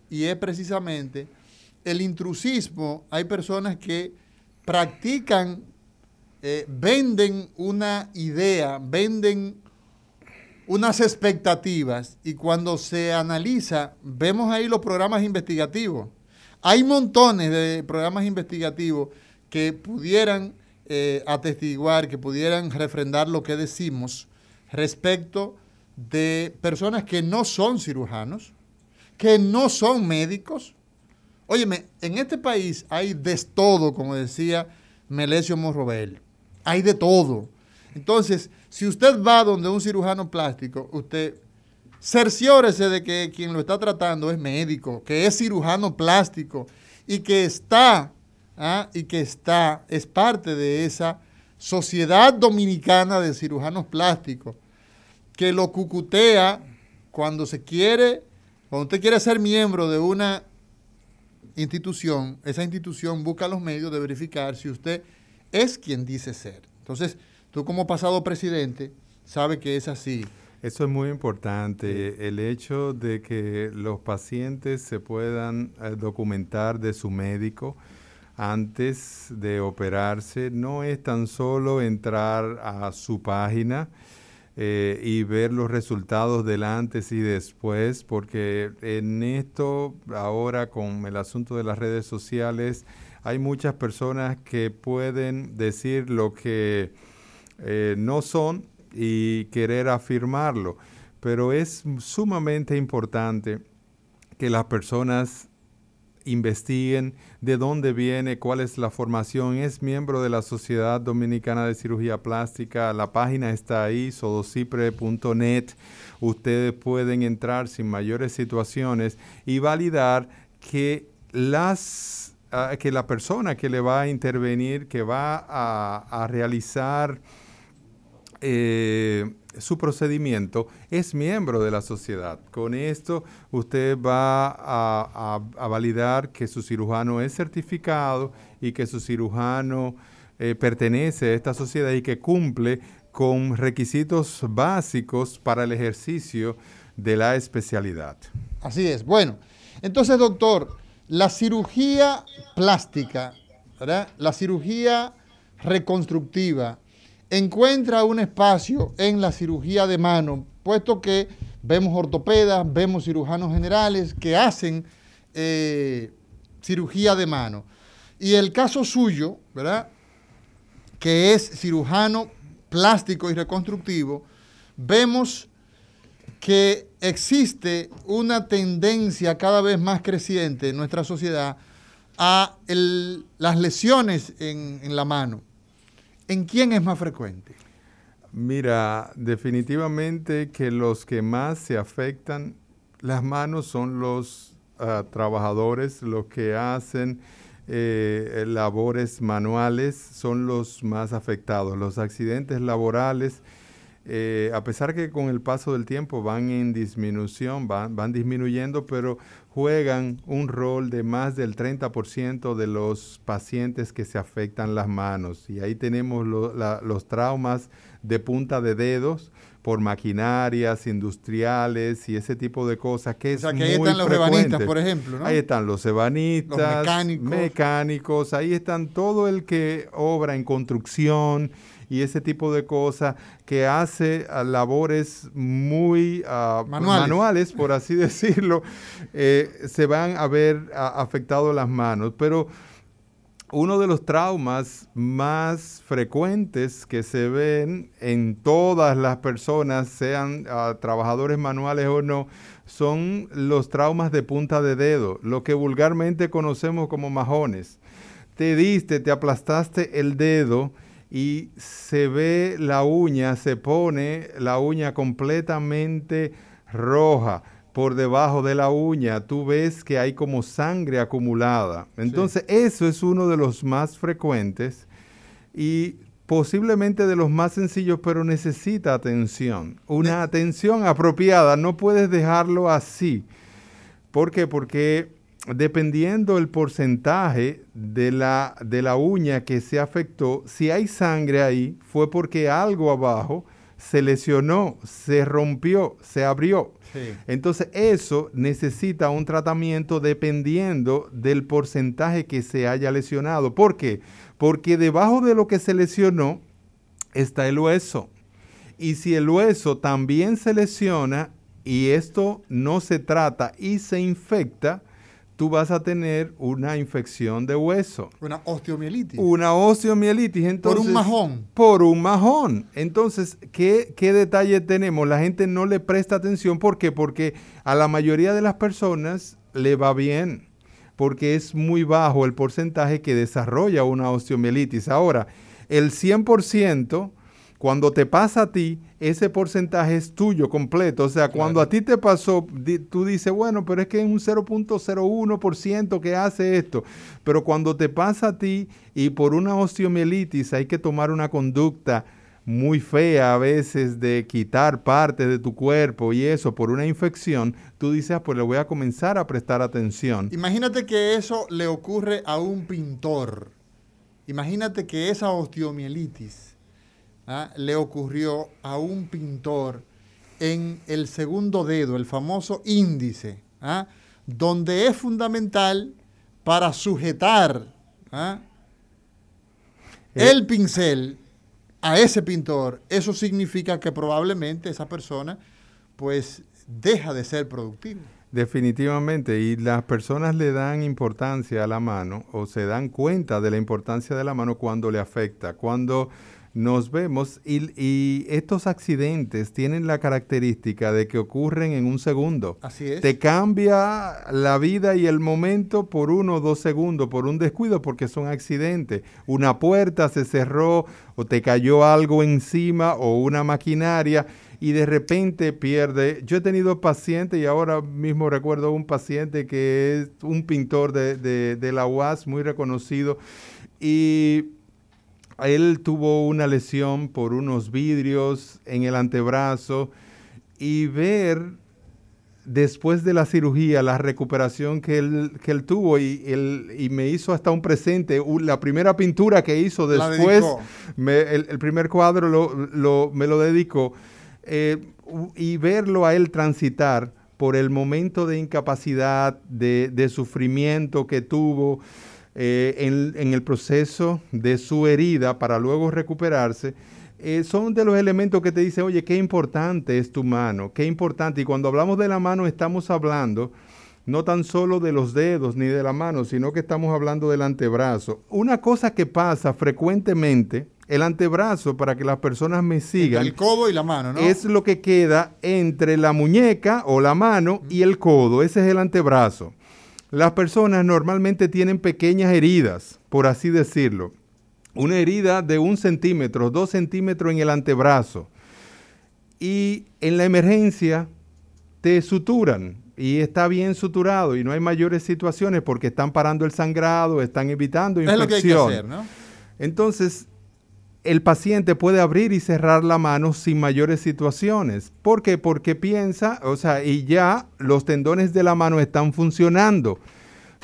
y es precisamente el intrusismo. Hay personas que practican, eh, venden una idea, venden unas expectativas y cuando se analiza, vemos ahí los programas investigativos. Hay montones de programas investigativos que pudieran eh, atestiguar, que pudieran refrendar lo que decimos respecto de personas que no son cirujanos, que no son médicos. Óyeme, en este país hay de todo, como decía Melesio Morrobel. Hay de todo. Entonces, si usted va donde un cirujano plástico, usted cerciórese de que quien lo está tratando es médico, que es cirujano plástico y que está, ¿ah? y que está, es parte de esa sociedad dominicana de cirujanos plásticos, que lo cucutea cuando se quiere, cuando usted quiere ser miembro de una institución, esa institución busca los medios de verificar si usted es quien dice ser. Entonces, Tú como pasado presidente sabes que es así. Eso es muy importante, el hecho de que los pacientes se puedan eh, documentar de su médico antes de operarse no es tan solo entrar a su página eh, y ver los resultados del antes y después, porque en esto ahora con el asunto de las redes sociales hay muchas personas que pueden decir lo que eh, no son y querer afirmarlo. Pero es sumamente importante que las personas investiguen de dónde viene, cuál es la formación. Es miembro de la Sociedad Dominicana de Cirugía Plástica. La página está ahí, sodocipre.net. Ustedes pueden entrar sin mayores situaciones y validar que las ah, que la persona que le va a intervenir, que va a realizar eh, su procedimiento es miembro de la sociedad. Con esto usted va a, validar que su cirujano es certificado y que su cirujano eh, pertenece a esta sociedad y que cumple con requisitos básicos para el ejercicio de la especialidad. Así es. Bueno, entonces doctor, la cirugía plástica, la cirugía reconstructiva, encuentra un espacio en la cirugía de mano, puesto que vemos ortopedas, vemos cirujanos generales que hacen eh, cirugía de mano. Y el caso suyo, ¿verdad? Que es cirujano plástico y reconstructivo, vemos que existe una tendencia cada vez más creciente en nuestra sociedad a las lesiones en, en la mano, ¿en quién es más frecuente? Mira, definitivamente que los que más se afectan las manos son los ah, trabajadores, los que hacen eh, labores manuales, son los más afectados. Los accidentes laborales, eh, a pesar que con el paso del tiempo van en disminución, van, van disminuyendo, pero juegan un rol de más del 30% de los pacientes que se afectan las manos. Y ahí tenemos los traumas de punta de dedos por maquinarias industriales y ese tipo de cosas que es o sea, que ahí están los ebanistas, por ejemplo, ¿no? Ahí están los ebanistas, los mecánicos. mecánicos, ahí están todo el que obra en construcción y ese tipo de cosas que hace ah, labores muy uh, manuales. por así *laughs* decirlo, eh, se van a ver uh, afectado las manos. Pero uno de los traumas más frecuentes que se ven en todas las personas, sean ah, trabajadores manuales o no, son los traumas de punta de dedo, lo que vulgarmente conocemos como majones. Te diste, te aplastaste el dedo y se ve la uña, se pone la uña completamente roja por debajo de la uña, tú ves que hay como sangre acumulada. Entonces, eso es uno de los más frecuentes y posiblemente de los más sencillos, pero necesita atención. Una atención apropiada, no puedes dejarlo así. ¿Por qué? Porque dependiendo el porcentaje de la, de la uña que se afectó, si hay sangre ahí, fue porque algo abajo se lesionó, se rompió, se abrió. Entonces eso necesita un tratamiento dependiendo del porcentaje que se haya lesionado. ¿Por qué? Porque debajo de lo que se lesionó está el hueso. Y si el hueso también se lesiona y esto no se trata y se infecta, tú vas a tener una infección de hueso. Una osteomielitis. Una osteomielitis. Entonces, por un majón. Por un majón. Entonces, ¿qué, ¿qué detalle tenemos? La gente no le presta atención. ¿Por qué? Porque a la mayoría de las personas le va bien. Porque es muy bajo el porcentaje que desarrolla una osteomielitis. Ahora, el 100% cuando te pasa a ti, ese porcentaje es tuyo completo. O sea, cuando a ti te pasó, tú dices, bueno, pero es que es un 0.01% que hace esto. Pero cuando te pasa a ti y por una osteomielitis hay que tomar una conducta muy fea a veces de quitar parte de tu cuerpo y eso por una infección, tú dices, ah, pues le voy a comenzar a prestar atención. Imagínate que eso le ocurre a un pintor. Imagínate que esa osteomielitis ¿ah? le ocurrió a un pintor en el segundo dedo, el famoso índice, ¿ah? donde es fundamental para sujetar ¿ah? eh. el pincel a ese pintor. Eso significa que probablemente esa persona pues deja de ser productiva. Definitivamente, y las personas le dan importancia a la mano o se dan cuenta de la importancia de la mano cuando le afecta, cuando nos vemos y, estos accidentes tienen la característica de que ocurren en un segundo. Así es. Te cambia la vida y el momento por uno o dos segundos, por un descuido, porque son accidentes. Una puerta se cerró o te cayó algo encima o una maquinaria y de repente pierde. Yo he tenido pacientes y ahora mismo recuerdo un paciente que es un pintor de, de, de la UAS muy reconocido y él tuvo una lesión por unos vidrios en el antebrazo y ver después de la cirugía la recuperación que él, que él tuvo y, él, y me hizo hasta un presente, la primera pintura que hizo después, el, primer cuadro lo, me lo dedicó eh, y verlo a él transitar por el momento de incapacidad, de, de sufrimiento que tuvo, eh, en, el proceso de su herida para luego recuperarse, eh, son de los elementos que te dicen, oye, qué importante es tu mano, qué importante. Y cuando hablamos de la mano estamos hablando no tan solo de los dedos ni de la mano, sino que estamos hablando del antebrazo. Una cosa que pasa frecuentemente, el antebrazo, para que las personas me sigan. El codo y la mano, ¿no? Es lo que queda entre la muñeca o la mano y el codo. Ese es el antebrazo. Las personas normalmente tienen pequeñas heridas, por así decirlo. Una herida de un centímetro, dos centímetros en el antebrazo. Y en la emergencia te suturan y está bien suturado y no hay mayores situaciones porque están parando el sangrado, están evitando infección. Es lo que hay que hacer, ¿no? Entonces, el paciente puede abrir y cerrar la mano sin mayores situaciones. ¿Por qué? Porque piensa, o sea, y ya los tendones de la mano están funcionando.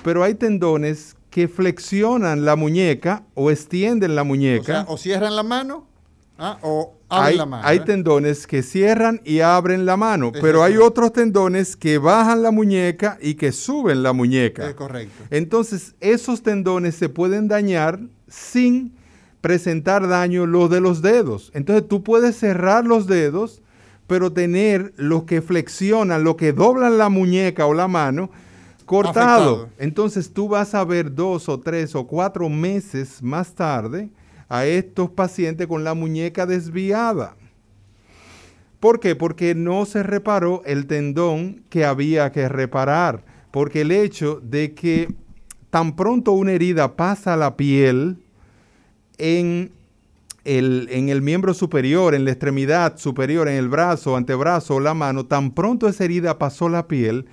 Pero hay tendones que flexionan la muñeca o extienden la muñeca. O, cierran la mano ¿ah? o abren hay, la mano. Hay ¿eh? tendones que cierran y abren la mano, pero hay otros tendones que bajan la muñeca y que suben la muñeca. Es correcto. Entonces, esos tendones se pueden dañar sin presentar daño los de los dedos. Entonces tú puedes cerrar los dedos, pero tener los que flexionan, los que doblan la muñeca o la mano cortado. Entonces tú vas a ver dos o tres o cuatro meses más tarde a estos pacientes con la muñeca desviada. ¿Por qué? Porque no se reparó el tendón que había que reparar. Porque el hecho de que tan pronto una herida pasa a la piel, en el, en el miembro superior, en la extremidad superior, en el brazo, antebrazo o la mano, tan pronto esa herida pasó la piel,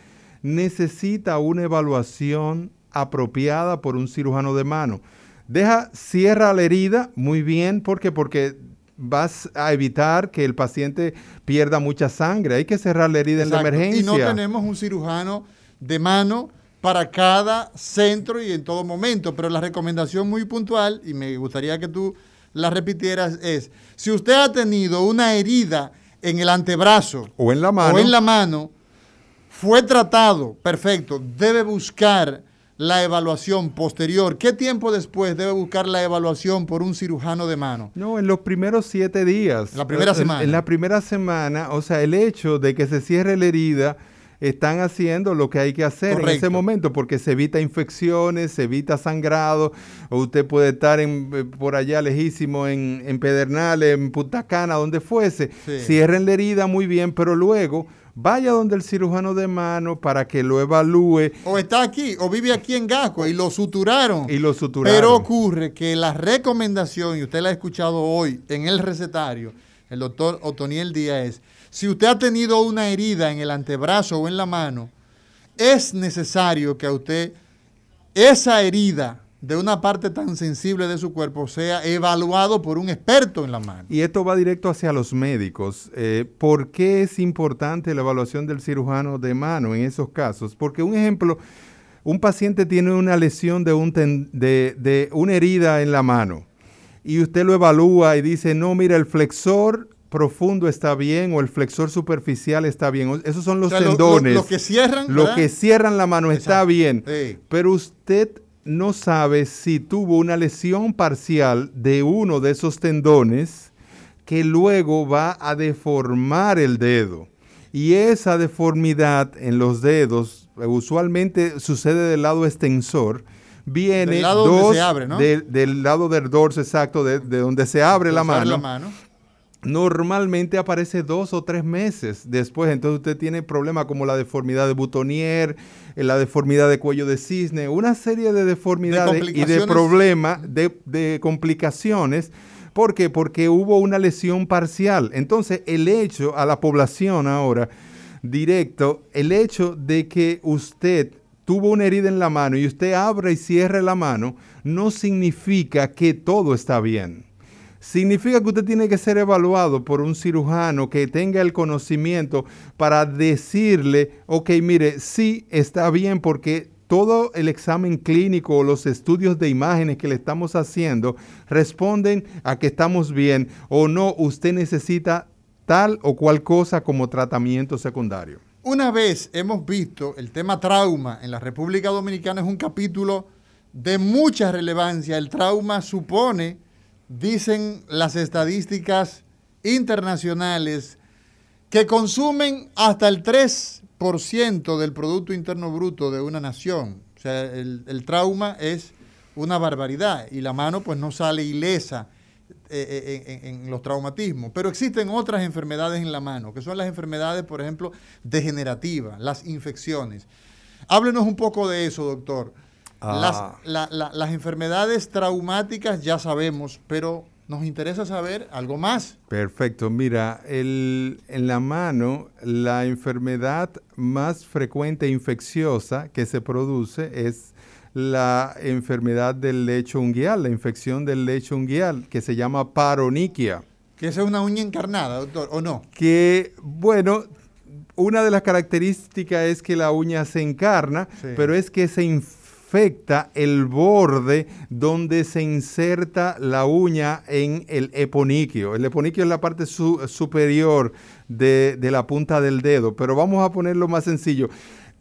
necesita una evaluación apropiada por un cirujano de mano. Deja, cierra la herida muy bien, ¿por qué? Porque vas a evitar que el paciente pierda mucha sangre. Hay que cerrar la herida en la emergencia. Y no tenemos un cirujano de mano para cada centro y en todo momento. Pero la recomendación muy puntual, y me gustaría que tú la repitieras, es, si usted ha tenido una herida en el antebrazo o en la mano, o en la mano fue tratado, perfecto, debe buscar la evaluación posterior. ¿Qué tiempo después debe buscar la evaluación por un cirujano de mano? No, en los primeros siete días. La primera semana. en la primera semana, o sea, el hecho de que se cierre la herida están haciendo lo que hay que hacer en ese momento, porque se evita infecciones, se evita sangrado, o usted puede estar en, eh, por allá lejísimo en, en Pedernales, en Punta Cana, donde fuese. Cierren la herida muy bien, pero luego vaya donde el cirujano de mano para que lo evalúe. O está aquí, o vive aquí en Gasco y lo suturaron. Y lo suturaron. Pero ocurre que la recomendación, y usted la ha escuchado hoy en el recetario, el doctor Otoniel Díaz, si usted ha tenido una herida en el antebrazo o en la mano, es necesario que a usted esa herida de una parte tan sensible de su cuerpo sea evaluado por un experto en la mano. Y esto va directo hacia los médicos. Eh, ¿Por qué es importante la evaluación del cirujano de mano en esos casos? Porque un ejemplo, un paciente tiene una lesión de, un de, de una herida en la mano y usted lo evalúa y dice, no, mira, el flexor profundo está bien o el flexor superficial está bien. Esos son los tendones. Lo, que cierran. Lo que cierran la mano está bien. Pero usted no sabe si tuvo una lesión parcial de uno de esos tendones que luego va a deformar el dedo. Y esa deformidad en los dedos usualmente sucede del lado extensor viene del lado dos, se abre, ¿no? del lado del dorso exacto, de, donde se abre la mano, la mano normalmente aparece dos o tres meses después. Entonces usted tiene problemas como la deformidad de butonier, eh, la deformidad de cuello de cisne, una serie de deformidades y de problemas, de, complicaciones. ¿Por qué? Porque hubo una lesión parcial. Entonces el hecho a la población ahora, directo, el hecho de que usted tuvo una herida en la mano y usted abra y cierre la mano, no significa que todo está bien significa que usted tiene que ser evaluado por un cirujano que tenga el conocimiento para decirle, ok, mire, sí está bien porque todo el examen clínico o los estudios de imágenes que le estamos haciendo responden a que estamos bien o no, usted necesita tal o cual cosa como tratamiento secundario. Una vez hemos visto el tema trauma en la República Dominicana es un capítulo de mucha relevancia. El trauma supone dicen las estadísticas internacionales que consumen hasta el 3% del Producto Interno Bruto de una nación. O sea, el, trauma es una barbaridad y la mano pues no sale ilesa eh, eh, en, en, los traumatismos. Pero existen otras enfermedades en la mano, que son las enfermedades, por ejemplo, degenerativas, las infecciones. Háblenos un poco de eso, doctor. Ah. Las, las enfermedades traumáticas ya sabemos, pero nos interesa saber algo más. Perfecto. Mira, el, en la mano, la enfermedad más frecuente e infecciosa que se produce es la enfermedad del lecho unguial, la infección del lecho unguial, que se llama paroniquia. Que esa es una uña encarnada, doctor, ¿o no? Que, bueno, una de las características es que la uña se encarna, Sí. pero es que se infecta el borde donde se inserta la uña en el eponiquio. El eponiquio es la parte su- superior de, la punta del dedo, pero vamos a ponerlo más sencillo.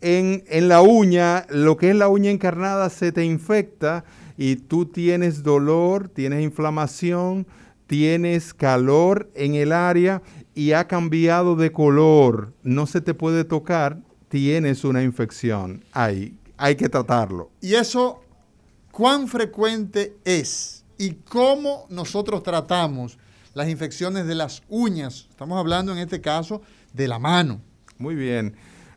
En, en la uña, lo que es la uña encarnada se te infecta y tú tienes dolor, tienes inflamación, tienes calor en el área y ha cambiado de color, no se te puede tocar, tienes una infección. Hay, hay que tratarlo. Y eso, ¿cuán frecuente es? ¿Y cómo nosotros tratamos las infecciones de las uñas? Estamos hablando en este caso de la mano. Muy bien.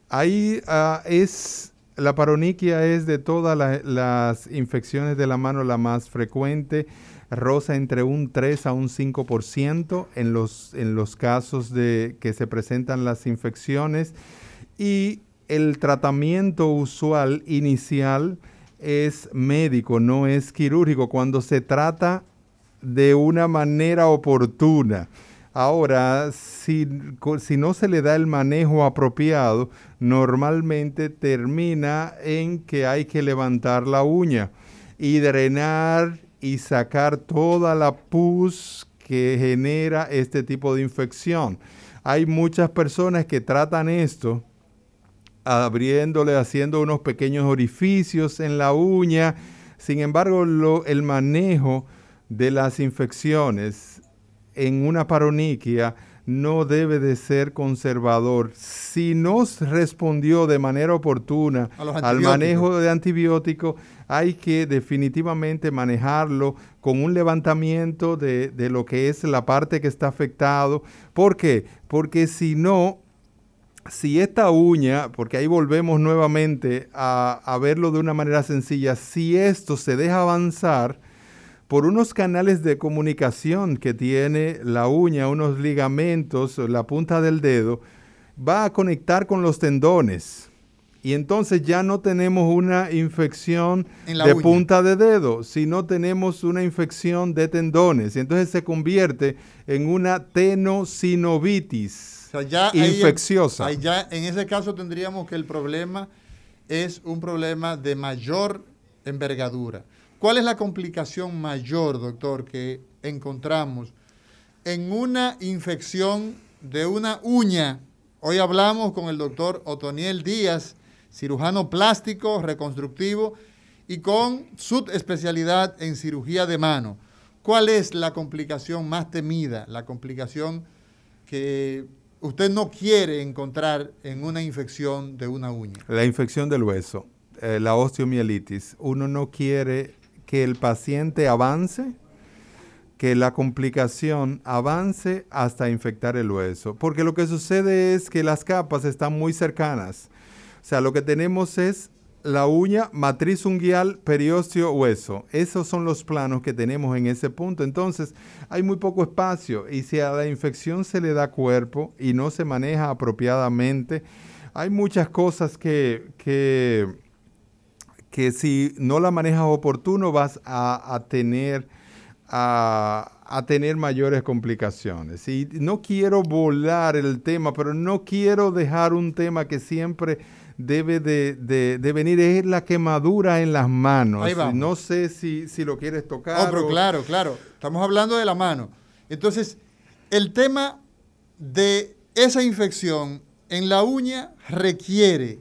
Ahí ah, es, la paroniquia es de todas la- las infecciones de la mano la más frecuente, rosa entre un 3 a un 5% en los, en los casos de que se presentan las infecciones y el tratamiento usual inicial es médico, no es quirúrgico, cuando se trata de una manera oportuna. Ahora, si, si no se le da el manejo apropiado, normalmente termina en que hay que levantar la uña y drenar y sacar toda la pus que genera este tipo de infección. Hay muchas personas que tratan esto abriéndole, haciendo unos pequeños orificios en la uña. Sin embargo, lo- el manejo de las infecciones en una paroniquia no debe de ser conservador. Si no respondió de manera oportuna al antibióticos. manejo de antibiótico, hay que definitivamente manejarlo con un levantamiento de, de lo que es la parte que está afectado. ¿Por qué? Porque si no, si esta uña, porque ahí volvemos nuevamente a, a verlo de una manera sencilla, si esto se deja avanzar por unos canales de comunicación que tiene la uña, unos ligamentos, la punta del dedo, va a conectar con los tendones. Y entonces ya no tenemos una infección de uña. punta de dedo, sino tenemos una infección de tendones. Y entonces se convierte en una tenosinovitis sea, ya infecciosa. ahí ya en ese caso tendríamos que el problema es un problema de mayor envergadura. ¿Cuál es la complicación mayor, doctor, que encontramos en una infección de una uña? Hoy hablamos con el doctor Otoniel Díaz, cirujano plástico, reconstructivo y con subespecialidad en cirugía de mano. ¿Cuál es la complicación más temida, la complicación que usted no quiere encontrar en una infección de una uña? La infección del hueso, eh, la osteomielitis. Uno no quiere que el paciente avance, que la complicación avance hasta infectar el hueso. Porque lo que sucede es que las capas están muy cercanas. O sea, lo que tenemos es la uña, matriz unguial, periósteo, hueso. Esos son los planos que tenemos en ese punto. Entonces, hay muy poco espacio y si a la infección se le da cuerpo y no se maneja apropiadamente, hay muchas cosas que, que, que si no la manejas oportuno vas a, a tener a, a tener mayores complicaciones. Y no quiero volar el tema, pero no quiero dejar un tema que siempre debe de, de- de venir, es la quemadura en las manos. Ahí vamos. No sé si, si lo quieres tocar. Oh, pero o- claro, claro. Estamos hablando de la mano. Entonces, el tema de esa infección en la uña requiere,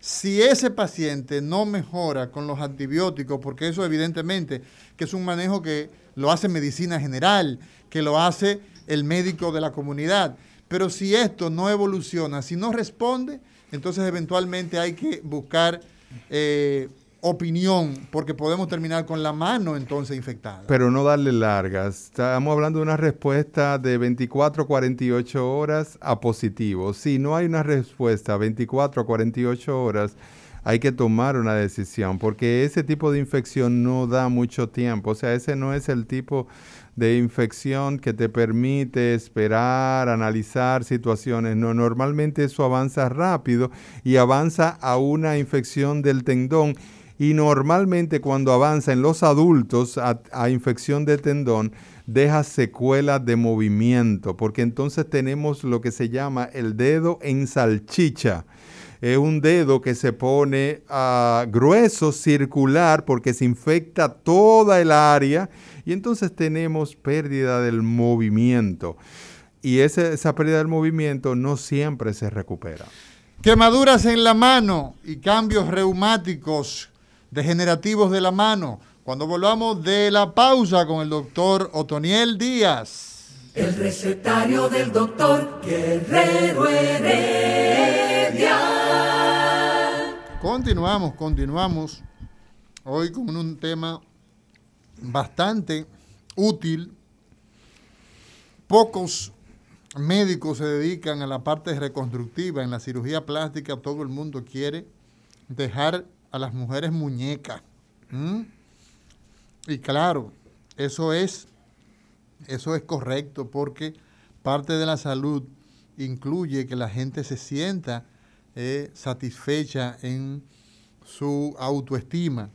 si ese paciente no mejora con los antibióticos, porque eso evidentemente que es un manejo que lo hace medicina general, que lo hace el médico de la comunidad, pero si esto no evoluciona, si no responde, entonces eventualmente hay que buscar eh, opinión, porque podemos terminar con la mano entonces infectada. Pero no darle largas. Estamos hablando de una respuesta de 24 a 48 horas a positivo. Si no hay una respuesta 24 a 48 horas, hay que tomar una decisión, porque ese tipo de infección no da mucho tiempo, o sea, ese no es el tipo de infección que te permite esperar, analizar situaciones. No, normalmente eso avanza rápido y avanza a una infección del tendón. Y normalmente cuando avanza en los adultos a, infección de tendón, deja secuelas de movimiento, porque entonces tenemos lo que se llama el dedo en salchicha es un dedo que se pone uh, grueso, circular, porque se infecta toda el área y entonces tenemos pérdida del movimiento. Y esa pérdida del movimiento no siempre se recupera. Quemaduras en la mano y cambios reumáticos degenerativos de la mano. Cuando volvamos de la pausa con el doctor Otoniel Díaz. El recetario del doctor Guerrero Heredia. Continuamos, continuamos. Hoy con un tema bastante útil. Pocos médicos se dedican a la parte reconstructiva. En la cirugía plástica todo el mundo quiere dejar a las mujeres muñecas. Y claro, eso es, eso es correcto porque parte de la salud incluye que la gente se sienta eh, satisfecha en su autoestima.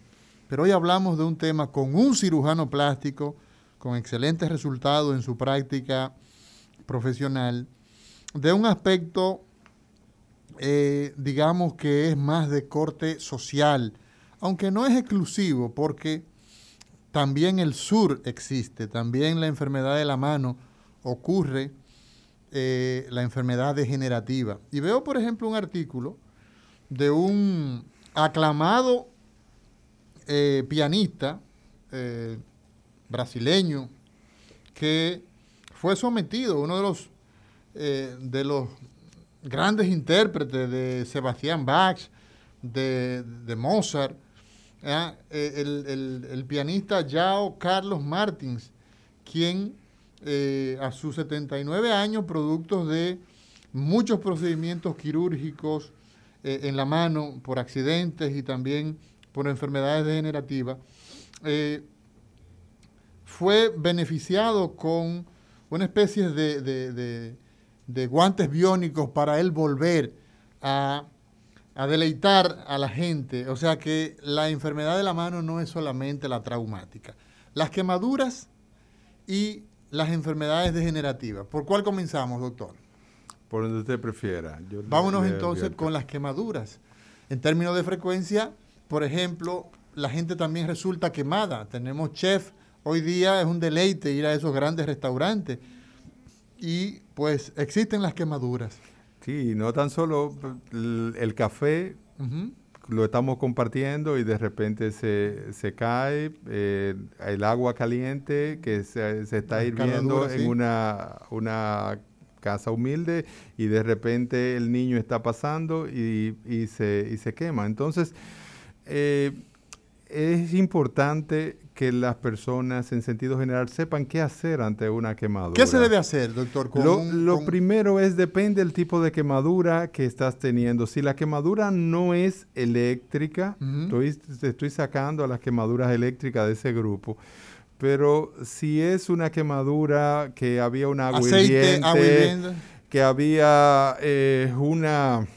Pero hoy hablamos de un tema con un cirujano plástico con excelentes resultados en su práctica profesional, de un aspecto, eh, digamos que es más de corte social, aunque no es exclusivo, porque también el sur existe, también la enfermedad de la mano ocurre, eh, la enfermedad degenerativa. Y veo, por ejemplo, un artículo de un aclamado eh, pianista eh, brasileño que fue sometido, uno de los, eh, de los grandes intérpretes de Sebastián Bach, de, Mozart, el, el, pianista Yao Carlos Martins, quien a sus 79 años, productos de muchos procedimientos quirúrgicos en la mano por accidentes y también por enfermedades degenerativas, eh, fue beneficiado con una especie de, guantes biónicos para él volver a, deleitar a la gente. O sea que la enfermedad de la mano no es solamente la traumática. Las quemaduras y las enfermedades degenerativas. ¿Por cuál comenzamos, doctor? Por donde usted prefiera. Vámonos entonces con las quemaduras. En términos de frecuencia, por ejemplo, la gente también resulta quemada. Tenemos chef, hoy día es un deleite ir a esos grandes restaurantes y pues existen las quemaduras. Sí, no tan solo el, café, lo estamos compartiendo y de repente se, cae, eh, el agua caliente que se, está hirviendo en una, una casa humilde y de repente el niño está pasando y, y, se, y se quema. Entonces, eh, es importante que las personas en sentido general sepan qué hacer ante una quemadura. ¿Qué se debe hacer, doctor? lo, primero es, depende del tipo de quemadura que estás teniendo. Si la quemadura no es eléctrica, estoy, estoy sacando a las quemaduras eléctricas de ese grupo, pero si es una quemadura que había una agua Aceite, que había eh, una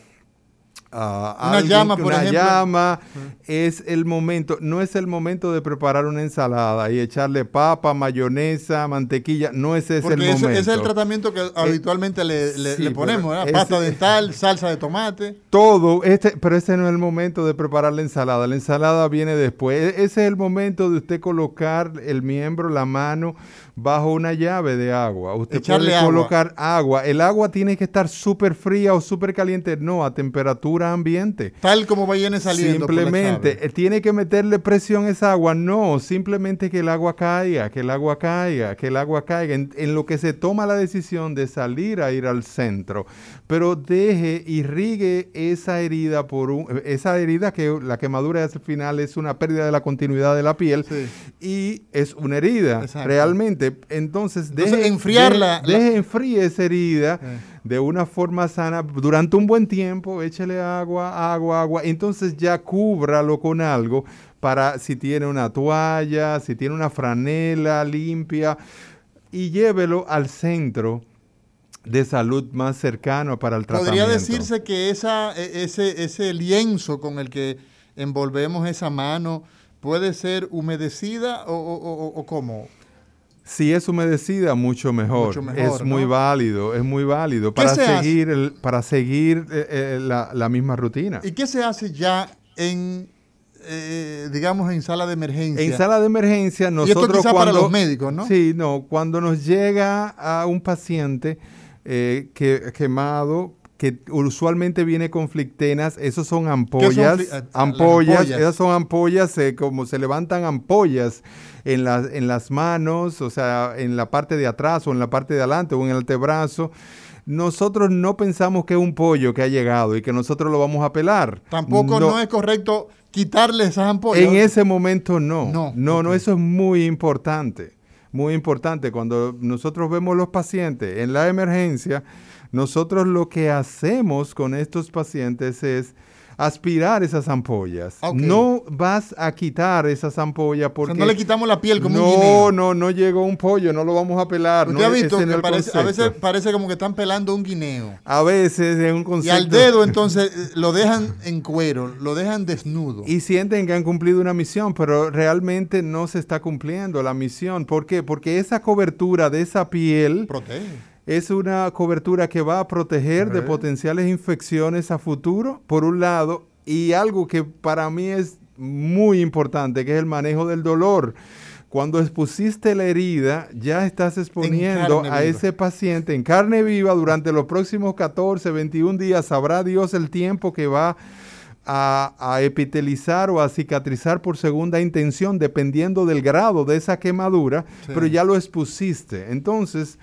una llama, por una llama, es el momento, no es el momento de preparar una ensalada y echarle papa, mayonesa, mantequilla, no es ese el momento. Ese es el tratamiento que eh, ponemos, le, ponemos, pasta dental, salsa de tomate. Todo, este, pero ese no es el momento de preparar la ensalada, la ensalada viene después. E, ese es el momento de usted colocar el miembro, la mano, bajo una llave de agua. Usted puede colocar agua. El agua tiene que estar súper fría o súper caliente, no, a temperatura ambiente. Tal como viene saliendo. Simplemente, eh, tiene que meterle presión a esa agua, no, simplemente que el agua caiga, que el agua caiga, que el agua caiga, en, en lo que se toma la decisión de salir a ir al centro. Pero deje, irrigue esa herida por un, esa herida que la quemadura al final es una pérdida de la continuidad de la piel y es una herida realmente entonces, deje, enfriarla. Deje, enfríe esa herida. de una forma sana durante un buen tiempo, échele agua, agua, agua, entonces ya cúbralo con algo para si tiene una toalla, si tiene una franela limpia y llévelo al centro de salud más cercano para el tratamiento. Podría decirse que esa, e, ese, ese lienzo con el que envolvemos esa mano puede ser humedecida o, o, o cómo? Si es humedecida, mucho mejor. es muy válido, es muy válido para seguir, el, para seguir eh, eh, la, la, misma rutina. ¿Y qué se hace ya en, eh, digamos, en sala de emergencia? En sala de emergencia, nosotros y esto quizá para los médicos, ¿no? Sí, no, cuando nos llega a un paciente que, quemado, que usualmente viene con flictenas, esos son ampollas, ampollas, esas son ampollas, como se levantan ampollas en, en las manos, o sea, en la parte de atrás o en la parte de adelante o en el antebrazo nosotros no pensamos que es un pollo que ha llegado y que nosotros lo vamos a pelar. Tampoco no, es correcto quitarle esas ampollas. En ese momento no. No, no, no, eso es muy importante. Muy importante. Cuando nosotros vemos los pacientes en la emergencia, nosotros lo que hacemos con estos pacientes es aspirar esas ampollas. No vas a quitar esas ampollas porque... no le quitamos la piel como no, un guineo. No, no, llegó un pollo, no lo vamos a pelar. no, ha visto que parece, a veces parece como que están pelando un guineo. A veces es un concepto... Y al dedo *laughs* entonces eh, lo dejan en cuero, lo dejan desnudo. Y sienten que han cumplido una misión, pero realmente no se está cumpliendo la misión. ¿Por qué? Porque esa cobertura de esa piel... Protege es una cobertura que va a proteger de potenciales infecciones a futuro, por un lado, y algo que para mí es muy importante, que es el manejo del dolor. Cuando expusiste la herida, ya estás exponiendo a ese paciente en carne viva durante los próximos 14, 21 días. Sabrá Dios el tiempo que va a, epitelizar o a cicatrizar por segunda intención, dependiendo del grado de esa quemadura, pero ya lo expusiste. Entonces,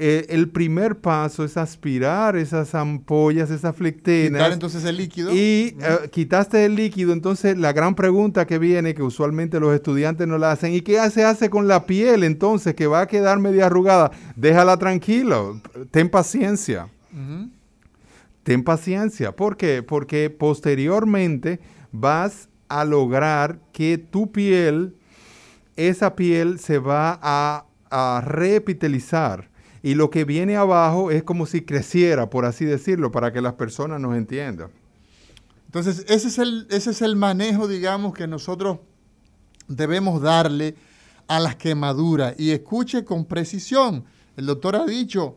eh, el primer paso es aspirar esas ampollas, esas flectenas. Quitar entonces el líquido. Y eh, quitaste el líquido, entonces la gran pregunta que viene, que usualmente los estudiantes no la hacen, ¿y qué se hace con la piel entonces que va a quedar media arrugada? Déjala tranquilo, ten paciencia. Ten paciencia. ¿Por qué? Porque posteriormente vas a lograr que tu piel, esa piel se va a, a reepitelizar y lo que viene abajo es como si creciera, por así decirlo, para que las personas nos entiendan. Entonces, ese es el, ese es el manejo, digamos, que nosotros debemos darle a las quemaduras. Y escuche con precisión, el doctor ha dicho,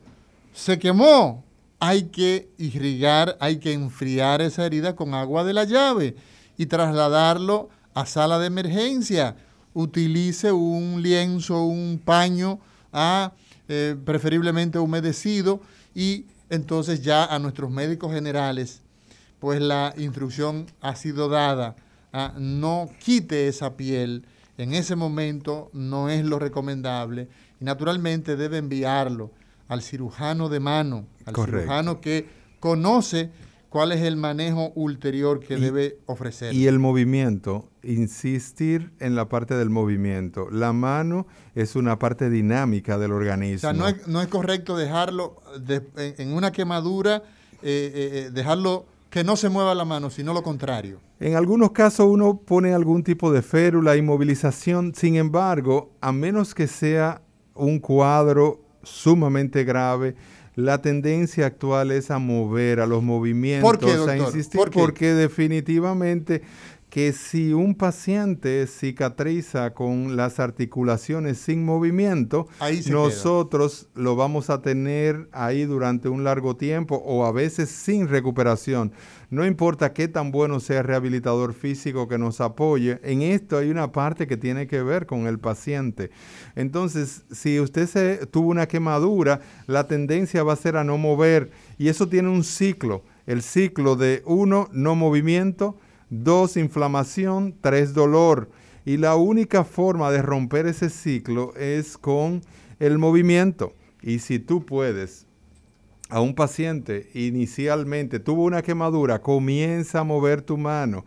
se quemó, hay que irrigar, hay que enfriar esa herida con agua de la llave y trasladarlo a sala de emergencia. Utilice un lienzo, un paño a eh, preferiblemente humedecido y entonces ya a nuestros médicos generales, pues la instrucción ha sido dada a no quite esa piel, en ese momento no es lo recomendable y naturalmente debe enviarlo al cirujano de mano, al cirujano que conoce cuál es el manejo ulterior que debe ofrecer. Y el movimiento, insistir en la parte del movimiento. La mano es una parte dinámica del organismo. O sea, no es, no es correcto dejarlo en, una quemadura, eh, eh, eh, dejarlo que no se mueva la mano, sino lo contrario. En algunos casos uno pone algún tipo de férula, inmovilización, sin embargo, a menos que sea un cuadro sumamente grave, la tendencia actual es a mover a los movimientos, a insistir, porque definitivamente que si un paciente cicatriza con las articulaciones sin movimiento, nosotros lo vamos a tener ahí durante un largo tiempo o a veces sin recuperación. No importa qué tan bueno sea el rehabilitador físico que nos apoye, en esto hay una parte que tiene que ver con el paciente. Entonces, si usted se, tuvo una quemadura, la tendencia va a ser a no mover y eso tiene un ciclo. El ciclo de uno, no movimiento, dos, inflamación, tres, dolor. Y la única forma de romper ese ciclo es con el movimiento. Y si tú puedes a un paciente inicialmente tuvo una quemadura, comienza a mover tu mano.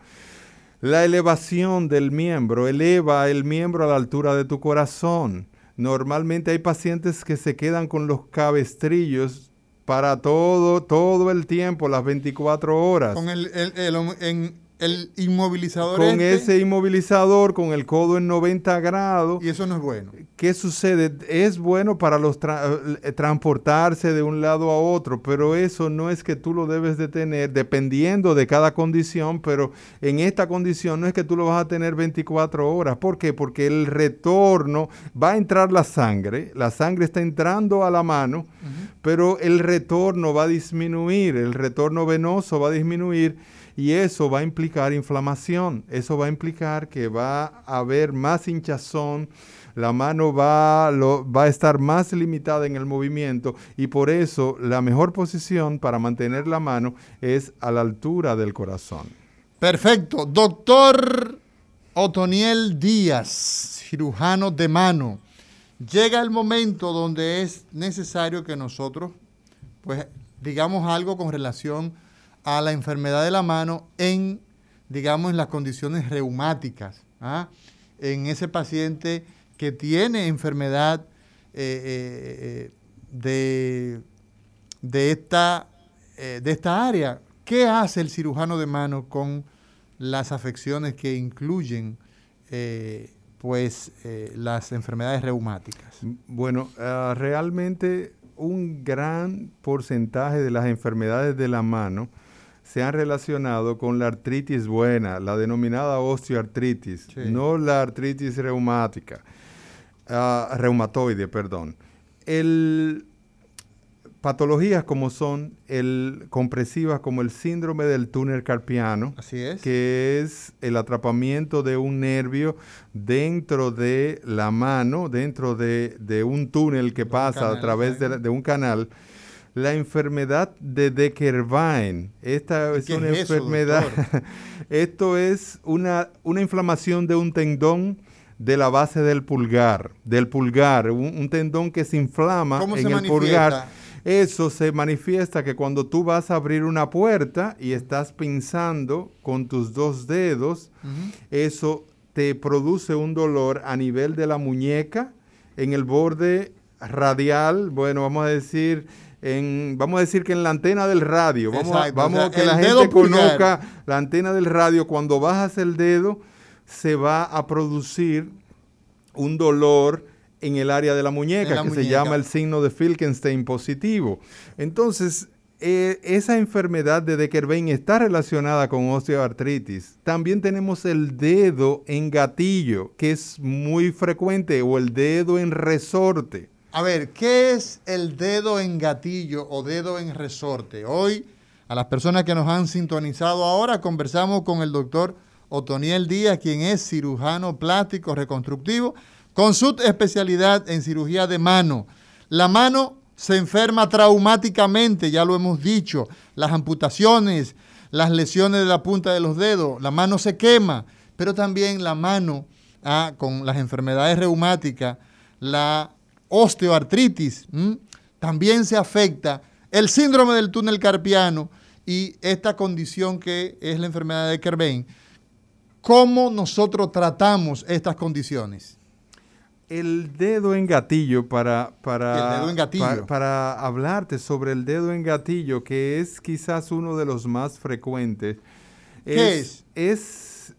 La elevación del miembro eleva el miembro a la altura de tu corazón. Normalmente hay pacientes que se quedan con los cabestrillos para todo, todo el tiempo, las 24 horas. Con el, el inmovilizador Con este, ese inmovilizador, con el codo en 90 grados. y eso no es bueno. ¿Qué sucede? Es bueno para los tra- eh, transportarse de un lado a otro, pero eso no es que tú lo debes de tener dependiendo de cada condición, pero en esta condición no es que tú lo vas a tener 24 horas. ¿Por qué? Porque el retorno va a entrar la sangre, la sangre está entrando a la mano, pero el retorno va a disminuir, el retorno venoso va a disminuir y eso va a implicar inflamación, eso va a implicar que va a haber más hinchazón, la mano va, va a estar más limitada en el movimiento y por eso la mejor posición para mantener la mano es a la altura del corazón. Perfecto. Doctor Otoniel Díaz, cirujano de mano. Llega el momento donde es necesario que nosotros, pues, digamos algo con relación a la enfermedad de la mano en, digamos, en las condiciones reumáticas. ¿ah? En ese paciente que tiene enfermedad eh, eh, eh, de, de, esta, de esta área. ¿Qué hace el cirujano de mano con las afecciones que incluyen pues, las enfermedades reumáticas? Bueno, ah, realmente un gran porcentaje de las enfermedades de la mano se han relacionado con la artritis buena, la denominada osteoartritis, Sí. no la artritis reumática, ah, reumatoide, perdón. El, patologías como son el compresivas como el síndrome del túnel carpiano, Así es. que es el atrapamiento de un nervio dentro de la mano, dentro de, de un túnel que pasa canal, a través de, de un canal. La enfermedad de Deckerbein, esta es ¿Qué una es enfermedad, *laughs* esto es una, una inflamación de un tendón de la base del pulgar, del pulgar, un, un tendón que se inflama ¿Cómo en se el manifiesta? pulgar. Eso se manifiesta que cuando tú vas a abrir una puerta y estás pinzando con tus dos dedos, eso te produce un dolor a nivel de la muñeca, en el borde radial, bueno, vamos a decir, en, vamos a decir que en la antena del radio, vamos, a- Exacto, vamos o sea, a que la gente conozca la antena del radio, cuando bajas el dedo, se va a producir un dolor en el área de la muñeca, la que se llama el signo de Filkenstein positivo. Entonces, eh, esa enfermedad de Deckerbein está relacionada con osteoartritis. También tenemos el dedo en gatillo, que es muy frecuente, o el dedo en resorte. A ver, ¿qué es el dedo en gatillo o dedo en resorte? Hoy, a las personas que nos han sintonizado ahora, conversamos con el doctor Otoniel Díaz, quien es cirujano plástico reconstructivo, con su especialidad en cirugía de mano. La mano se enferma traumáticamente, ya lo hemos dicho, las amputaciones, las lesiones de la punta de los dedos, la mano se quema, pero también la mano ah, con las enfermedades reumáticas, la osteoartritis, ¿m? también se afecta el síndrome del túnel carpiano y esta condición que es la enfermedad de Kerbein. ¿Cómo nosotros tratamos estas condiciones? El dedo en gatillo para, para, dedo en gatillo. pa- para hablarte sobre el dedo en gatillo, que es quizás uno de los más frecuentes. ¿Qué es? Es,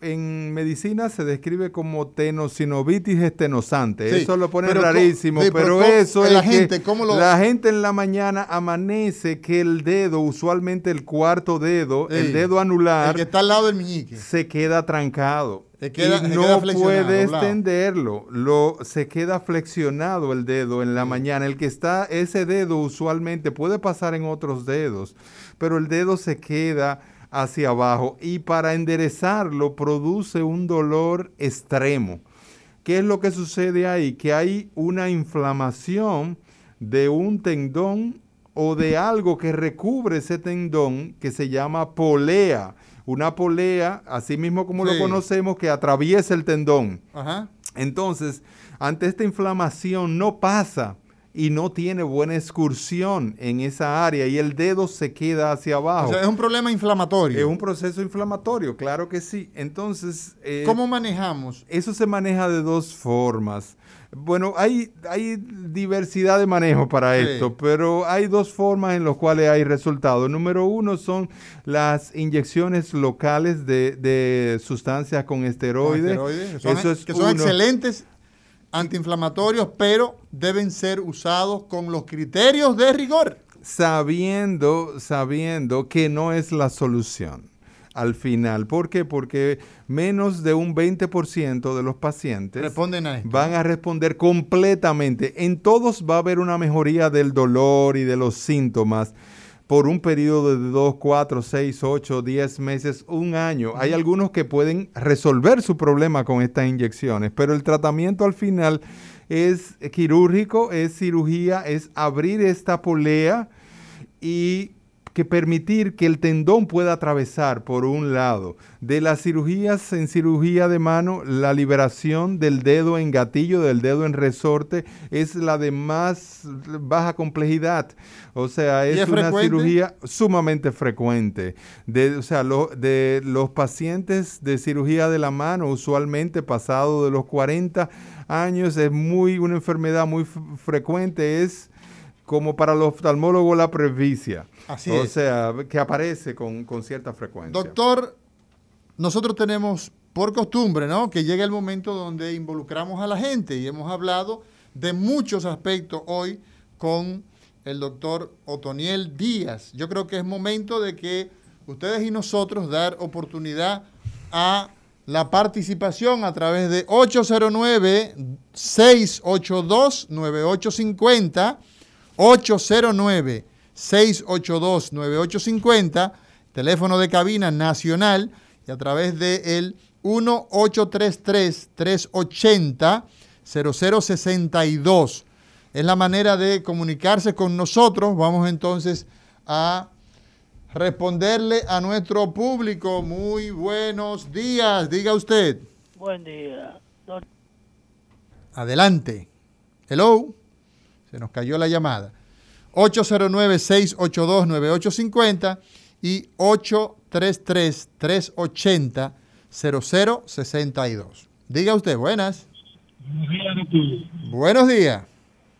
en medicina se describe como tenosinovitis estenosante. Sí, eso lo pone rarísimo, sí, pero eso la es que gente, ¿cómo lo- la gente en la mañana amanece que el dedo, usualmente el cuarto dedo, Sí, el dedo anular, El que está al lado del meñique. se queda trancado. Se queda- y se no puede extenderlo. Lo, se queda flexionado el dedo en la mañana. El que está, ese dedo usualmente puede pasar en otros dedos, pero el dedo se queda hacia abajo y para enderezarlo produce un dolor extremo. ¿Qué es lo que sucede ahí? Que hay una inflamación de un tendón o de algo que recubre ese tendón que se llama polea. Una polea, así mismo como Sí. lo conocemos, que atraviesa el tendón. Ajá. Entonces, ante esta inflamación no pasa y no tiene buena excursión en esa área y el dedo se queda hacia abajo. O sea, es un problema inflamatorio. Es un proceso inflamatorio, claro que sí. Entonces... Eh, ¿Cómo manejamos? Eso se maneja de dos formas. Bueno, hay, hay diversidad de manejo para esto, pero hay dos formas en las cuales hay resultados. Número uno son las inyecciones locales de, sustancias con esteroides. que son excelentes antiinflamatorios, pero deben ser usados con los criterios de rigor. Sabiendo, sabiendo que no es la solución al final. ¿Por qué? Porque menos de un 20% de los pacientes van a responder completamente. En todos va a haber una mejoría del dolor y de los síntomas por un periodo de 2, 4, 6, 8, 10 meses, un año. Hay algunos que pueden resolver su problema con estas inyecciones, pero el tratamiento al final es quirúrgico, es cirugía, es abrir esta polea y que permitir que el tendón pueda atravesar por un lado. De las cirugías en cirugía de mano, la liberación del dedo en gatillo, del dedo en resorte, es la de más baja complejidad. O sea, es, una cirugía sumamente frecuente. De, o sea, de los pacientes de cirugía de la mano, usualmente pasado de los 40 años, es muy una enfermedad muy frecuente. Es como para los oftalmólogos la presbicia. Así o sea, que aparece con, cierta frecuencia. Doctor, nosotros tenemos por costumbre, ¿no? Que llega el momento donde involucramos a la gente y hemos hablado de muchos aspectos hoy con el doctor Otoniel Díaz. Yo creo que es momento de que ustedes y nosotros dar oportunidad a la participación a través de 809-682-9850 809-682-9850, teléfono de cabina nacional, y a través de el 1833-380-0062. Es la manera de comunicarse con nosotros. Vamos entonces a responderle a nuestro público. Muy buenos días, diga usted. Buen día. Adelante. Hello. Se nos cayó la llamada. 809-682-9850 y 833-380-0062. Diga usted, buenas. Buenos días, doctor. Buenos días.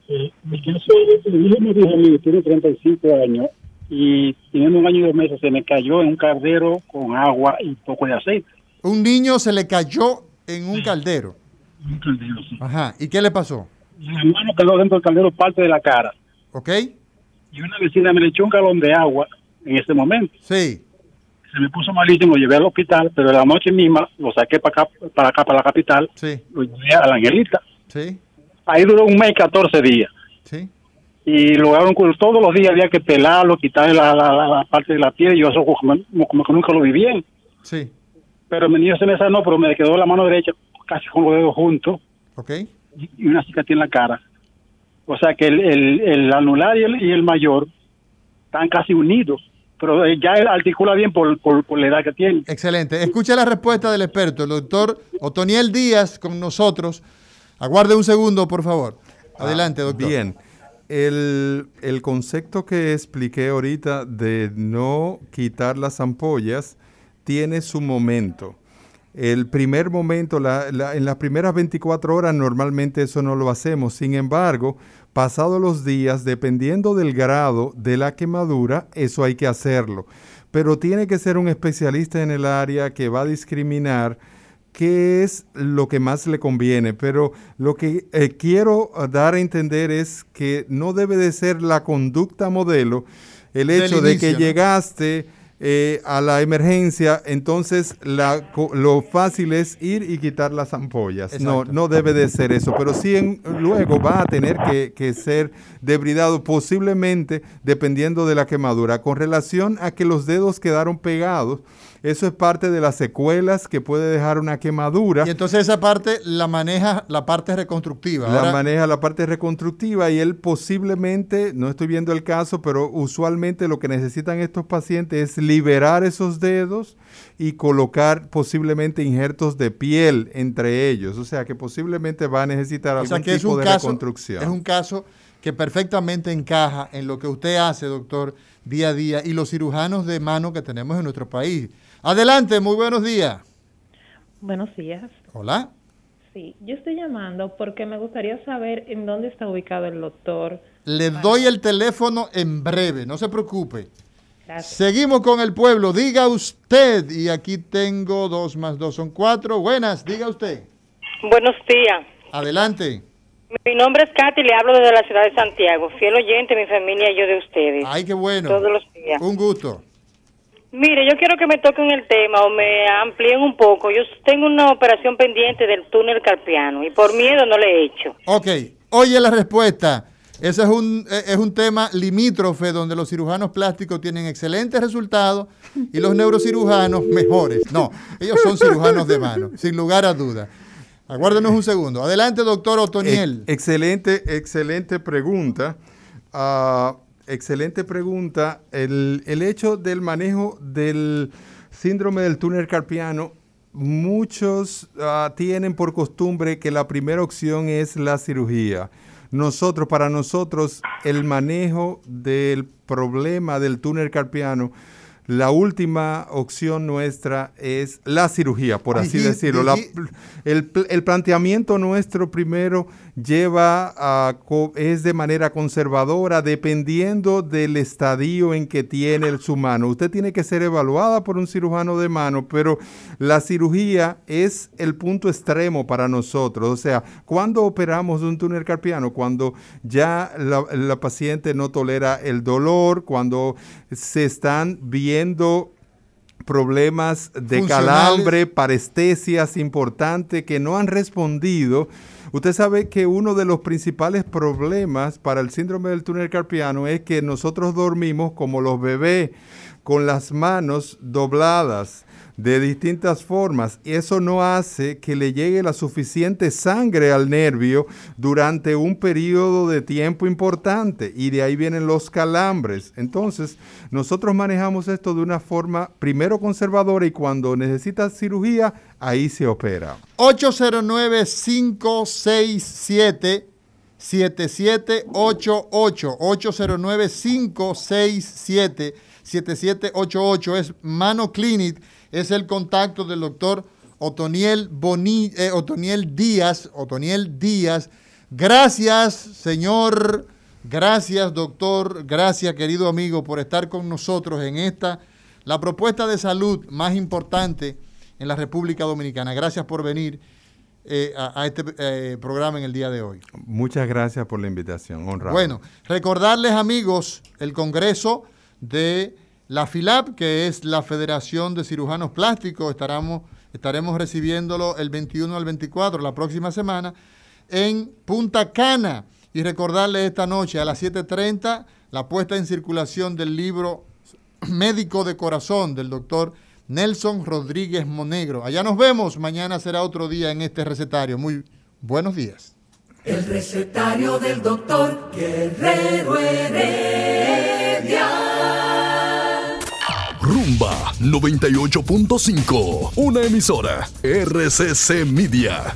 Eh, mi caso mi hijo me dijo tiene 35 años y tiene un año y dos meses se me cayó en un caldero con agua y poco de aceite. Un niño se le cayó en un caldero. Un caldero, sí. Ajá. ¿Y qué le pasó? La mano quedó dentro del caldero parte de la cara. ¿Ok? Y una vecina me le echó un galón de agua en ese momento. Sí. Se me puso malísimo, lo llevé al hospital, pero la noche misma lo saqué para acá, para acá, para la capital. Sí. Lo llevé a la Angelita. Sí. Ahí duró un mes, 14 días. Sí. Y lo hago todos los días había que pelarlo, quitarle la, la, parte de la piel. Y yo eso como, como, que nunca lo vi bien. Sí. Pero mi niño se me sanó, pero me quedó la mano derecha casi con los dedos juntos. Ok y una cicatriz en la cara. O sea que el, el, anular y el, mayor están casi unidos, pero ya articula bien por, por, la edad que tiene. Excelente. Escucha la respuesta del experto, el doctor Otoniel Díaz, con nosotros. Aguarde un segundo, por favor. Ah, Adelante, doctor. Bien. El, el, concepto que expliqué ahorita de no quitar las ampollas tiene su momento. El primer momento, en las primeras 24 horas normalmente eso no lo hacemos. Sin embargo, pasados los días, dependiendo del grado de la quemadura, eso hay que hacerlo. Pero tiene que ser un especialista en el área que va a discriminar qué es lo que más le conviene. Pero lo que eh, quiero dar a entender es que no debe de ser la conducta modelo el hecho de que llegaste eh, a la emergencia, entonces la, lo fácil es ir y quitar las ampollas. No, no debe de ser eso, pero sí luego va a tener que, que, ser debridado posiblemente dependiendo de la quemadura. Con relación a que los dedos quedaron pegados, eso es parte de las secuelas que puede dejar una quemadura. Y entonces esa parte la maneja la parte reconstructiva. La maneja la parte reconstructiva y él posiblemente, no estoy viendo el caso, pero usualmente lo que necesitan estos pacientes es liberar esos dedos y colocar posiblemente injertos de piel entre ellos. O sea que posiblemente va a necesitar algún tipo de reconstrucción. Es un caso que perfectamente encaja en lo que usted hace, doctor, día a día y los cirujanos de mano que tenemos en nuestro país. Adelante, muy buenos días. Buenos días. Hola. Sí, yo estoy llamando porque me gustaría saber en dónde está ubicado el doctor. Le doy el teléfono en breve, no se preocupe. Seguimos con el pueblo. Diga usted, y aquí tengo dos más dos son cuatro. Buenas, diga usted. Buenos días. Adelante. Mi nombre es Katy y le hablo desde la ciudad de Santiago. Fiel oyente, mi familia y yo de ustedes. Ay, qué bueno. Todos los días. Un gusto. Mire, yo quiero que me toquen el tema o me amplíen un poco. Yo tengo una operación pendiente del túnel carpiano y por miedo no le he hecho. Ok, oye la respuesta. Ese es un, e, es un tema limítrofe donde los cirujanos plásticos tienen excelentes resultados y los neurocirujanos mejores. No, ellos son cirujanos de mano, *laughs* sin lugar a duda. Aguárdenos un segundo. Adelante, doctor Otoniel. excelente, excelente pregunta. Ah, excelente pregunta. El, hecho del manejo del síndrome del túnel carpiano, muchos ah, tienen por costumbre que la primera opción es la cirugía. Nosotros, para nosotros, el manejo del problema del túnel carpiano la última opción nuestra es la cirugía, por así decirlo. el, el, planteamiento nuestro primero lleva a, es de manera conservadora, dependiendo del estadio en que tiene su mano. Usted tiene que ser evaluada por un cirujano de mano, pero la cirugía es el punto extremo para nosotros. O sea, cuando operamos un túnel carpiano, cuando ya la, la paciente no tolera el dolor, cuando se están viendo problemas de calambre, parestesias importantes que no han respondido. Usted sabe que uno de los principales problemas para el síndrome del túnel carpiano es que nosotros dormimos como los bebés, con las manos dobladas de distintas formas. Eso no hace que le llegue la suficiente sangre al nervio durante un periodo de tiempo importante y de ahí vienen los calambres. Entonces, nosotros manejamos esto de una forma primero conservadora y cuando necesita cirugía, ahí se opera. 809-567. 7788 809 567 7788 es Mano Clinic es el contacto del doctor Otoniel, eh, Otoniel Díaz. Otoniel Díaz. Gracias, señor. Gracias, doctor. Gracias, querido amigo, por estar con nosotros en esta, la propuesta de salud más importante en la República Dominicana. Gracias por venir eh, a, este eh, programa en el día de hoy. Muchas gracias por la invitación, honrado. Bueno, recordarles, amigos, el Congreso de la FILAP, que es la Federación de Cirujanos Plásticos, estaremos, estaremos recibiéndolo el 21 al 24, la próxima semana, en Punta Cana. Y recordarle esta noche a las 7.30 la puesta en circulación del libro Médico de Corazón del doctor Nelson Rodríguez Monegro. Allá nos vemos, mañana será otro día en este recetario. Muy buenos días. El recetario del doctor Guerrero Heredia. Rumba 98.5, una emisora RCC Media.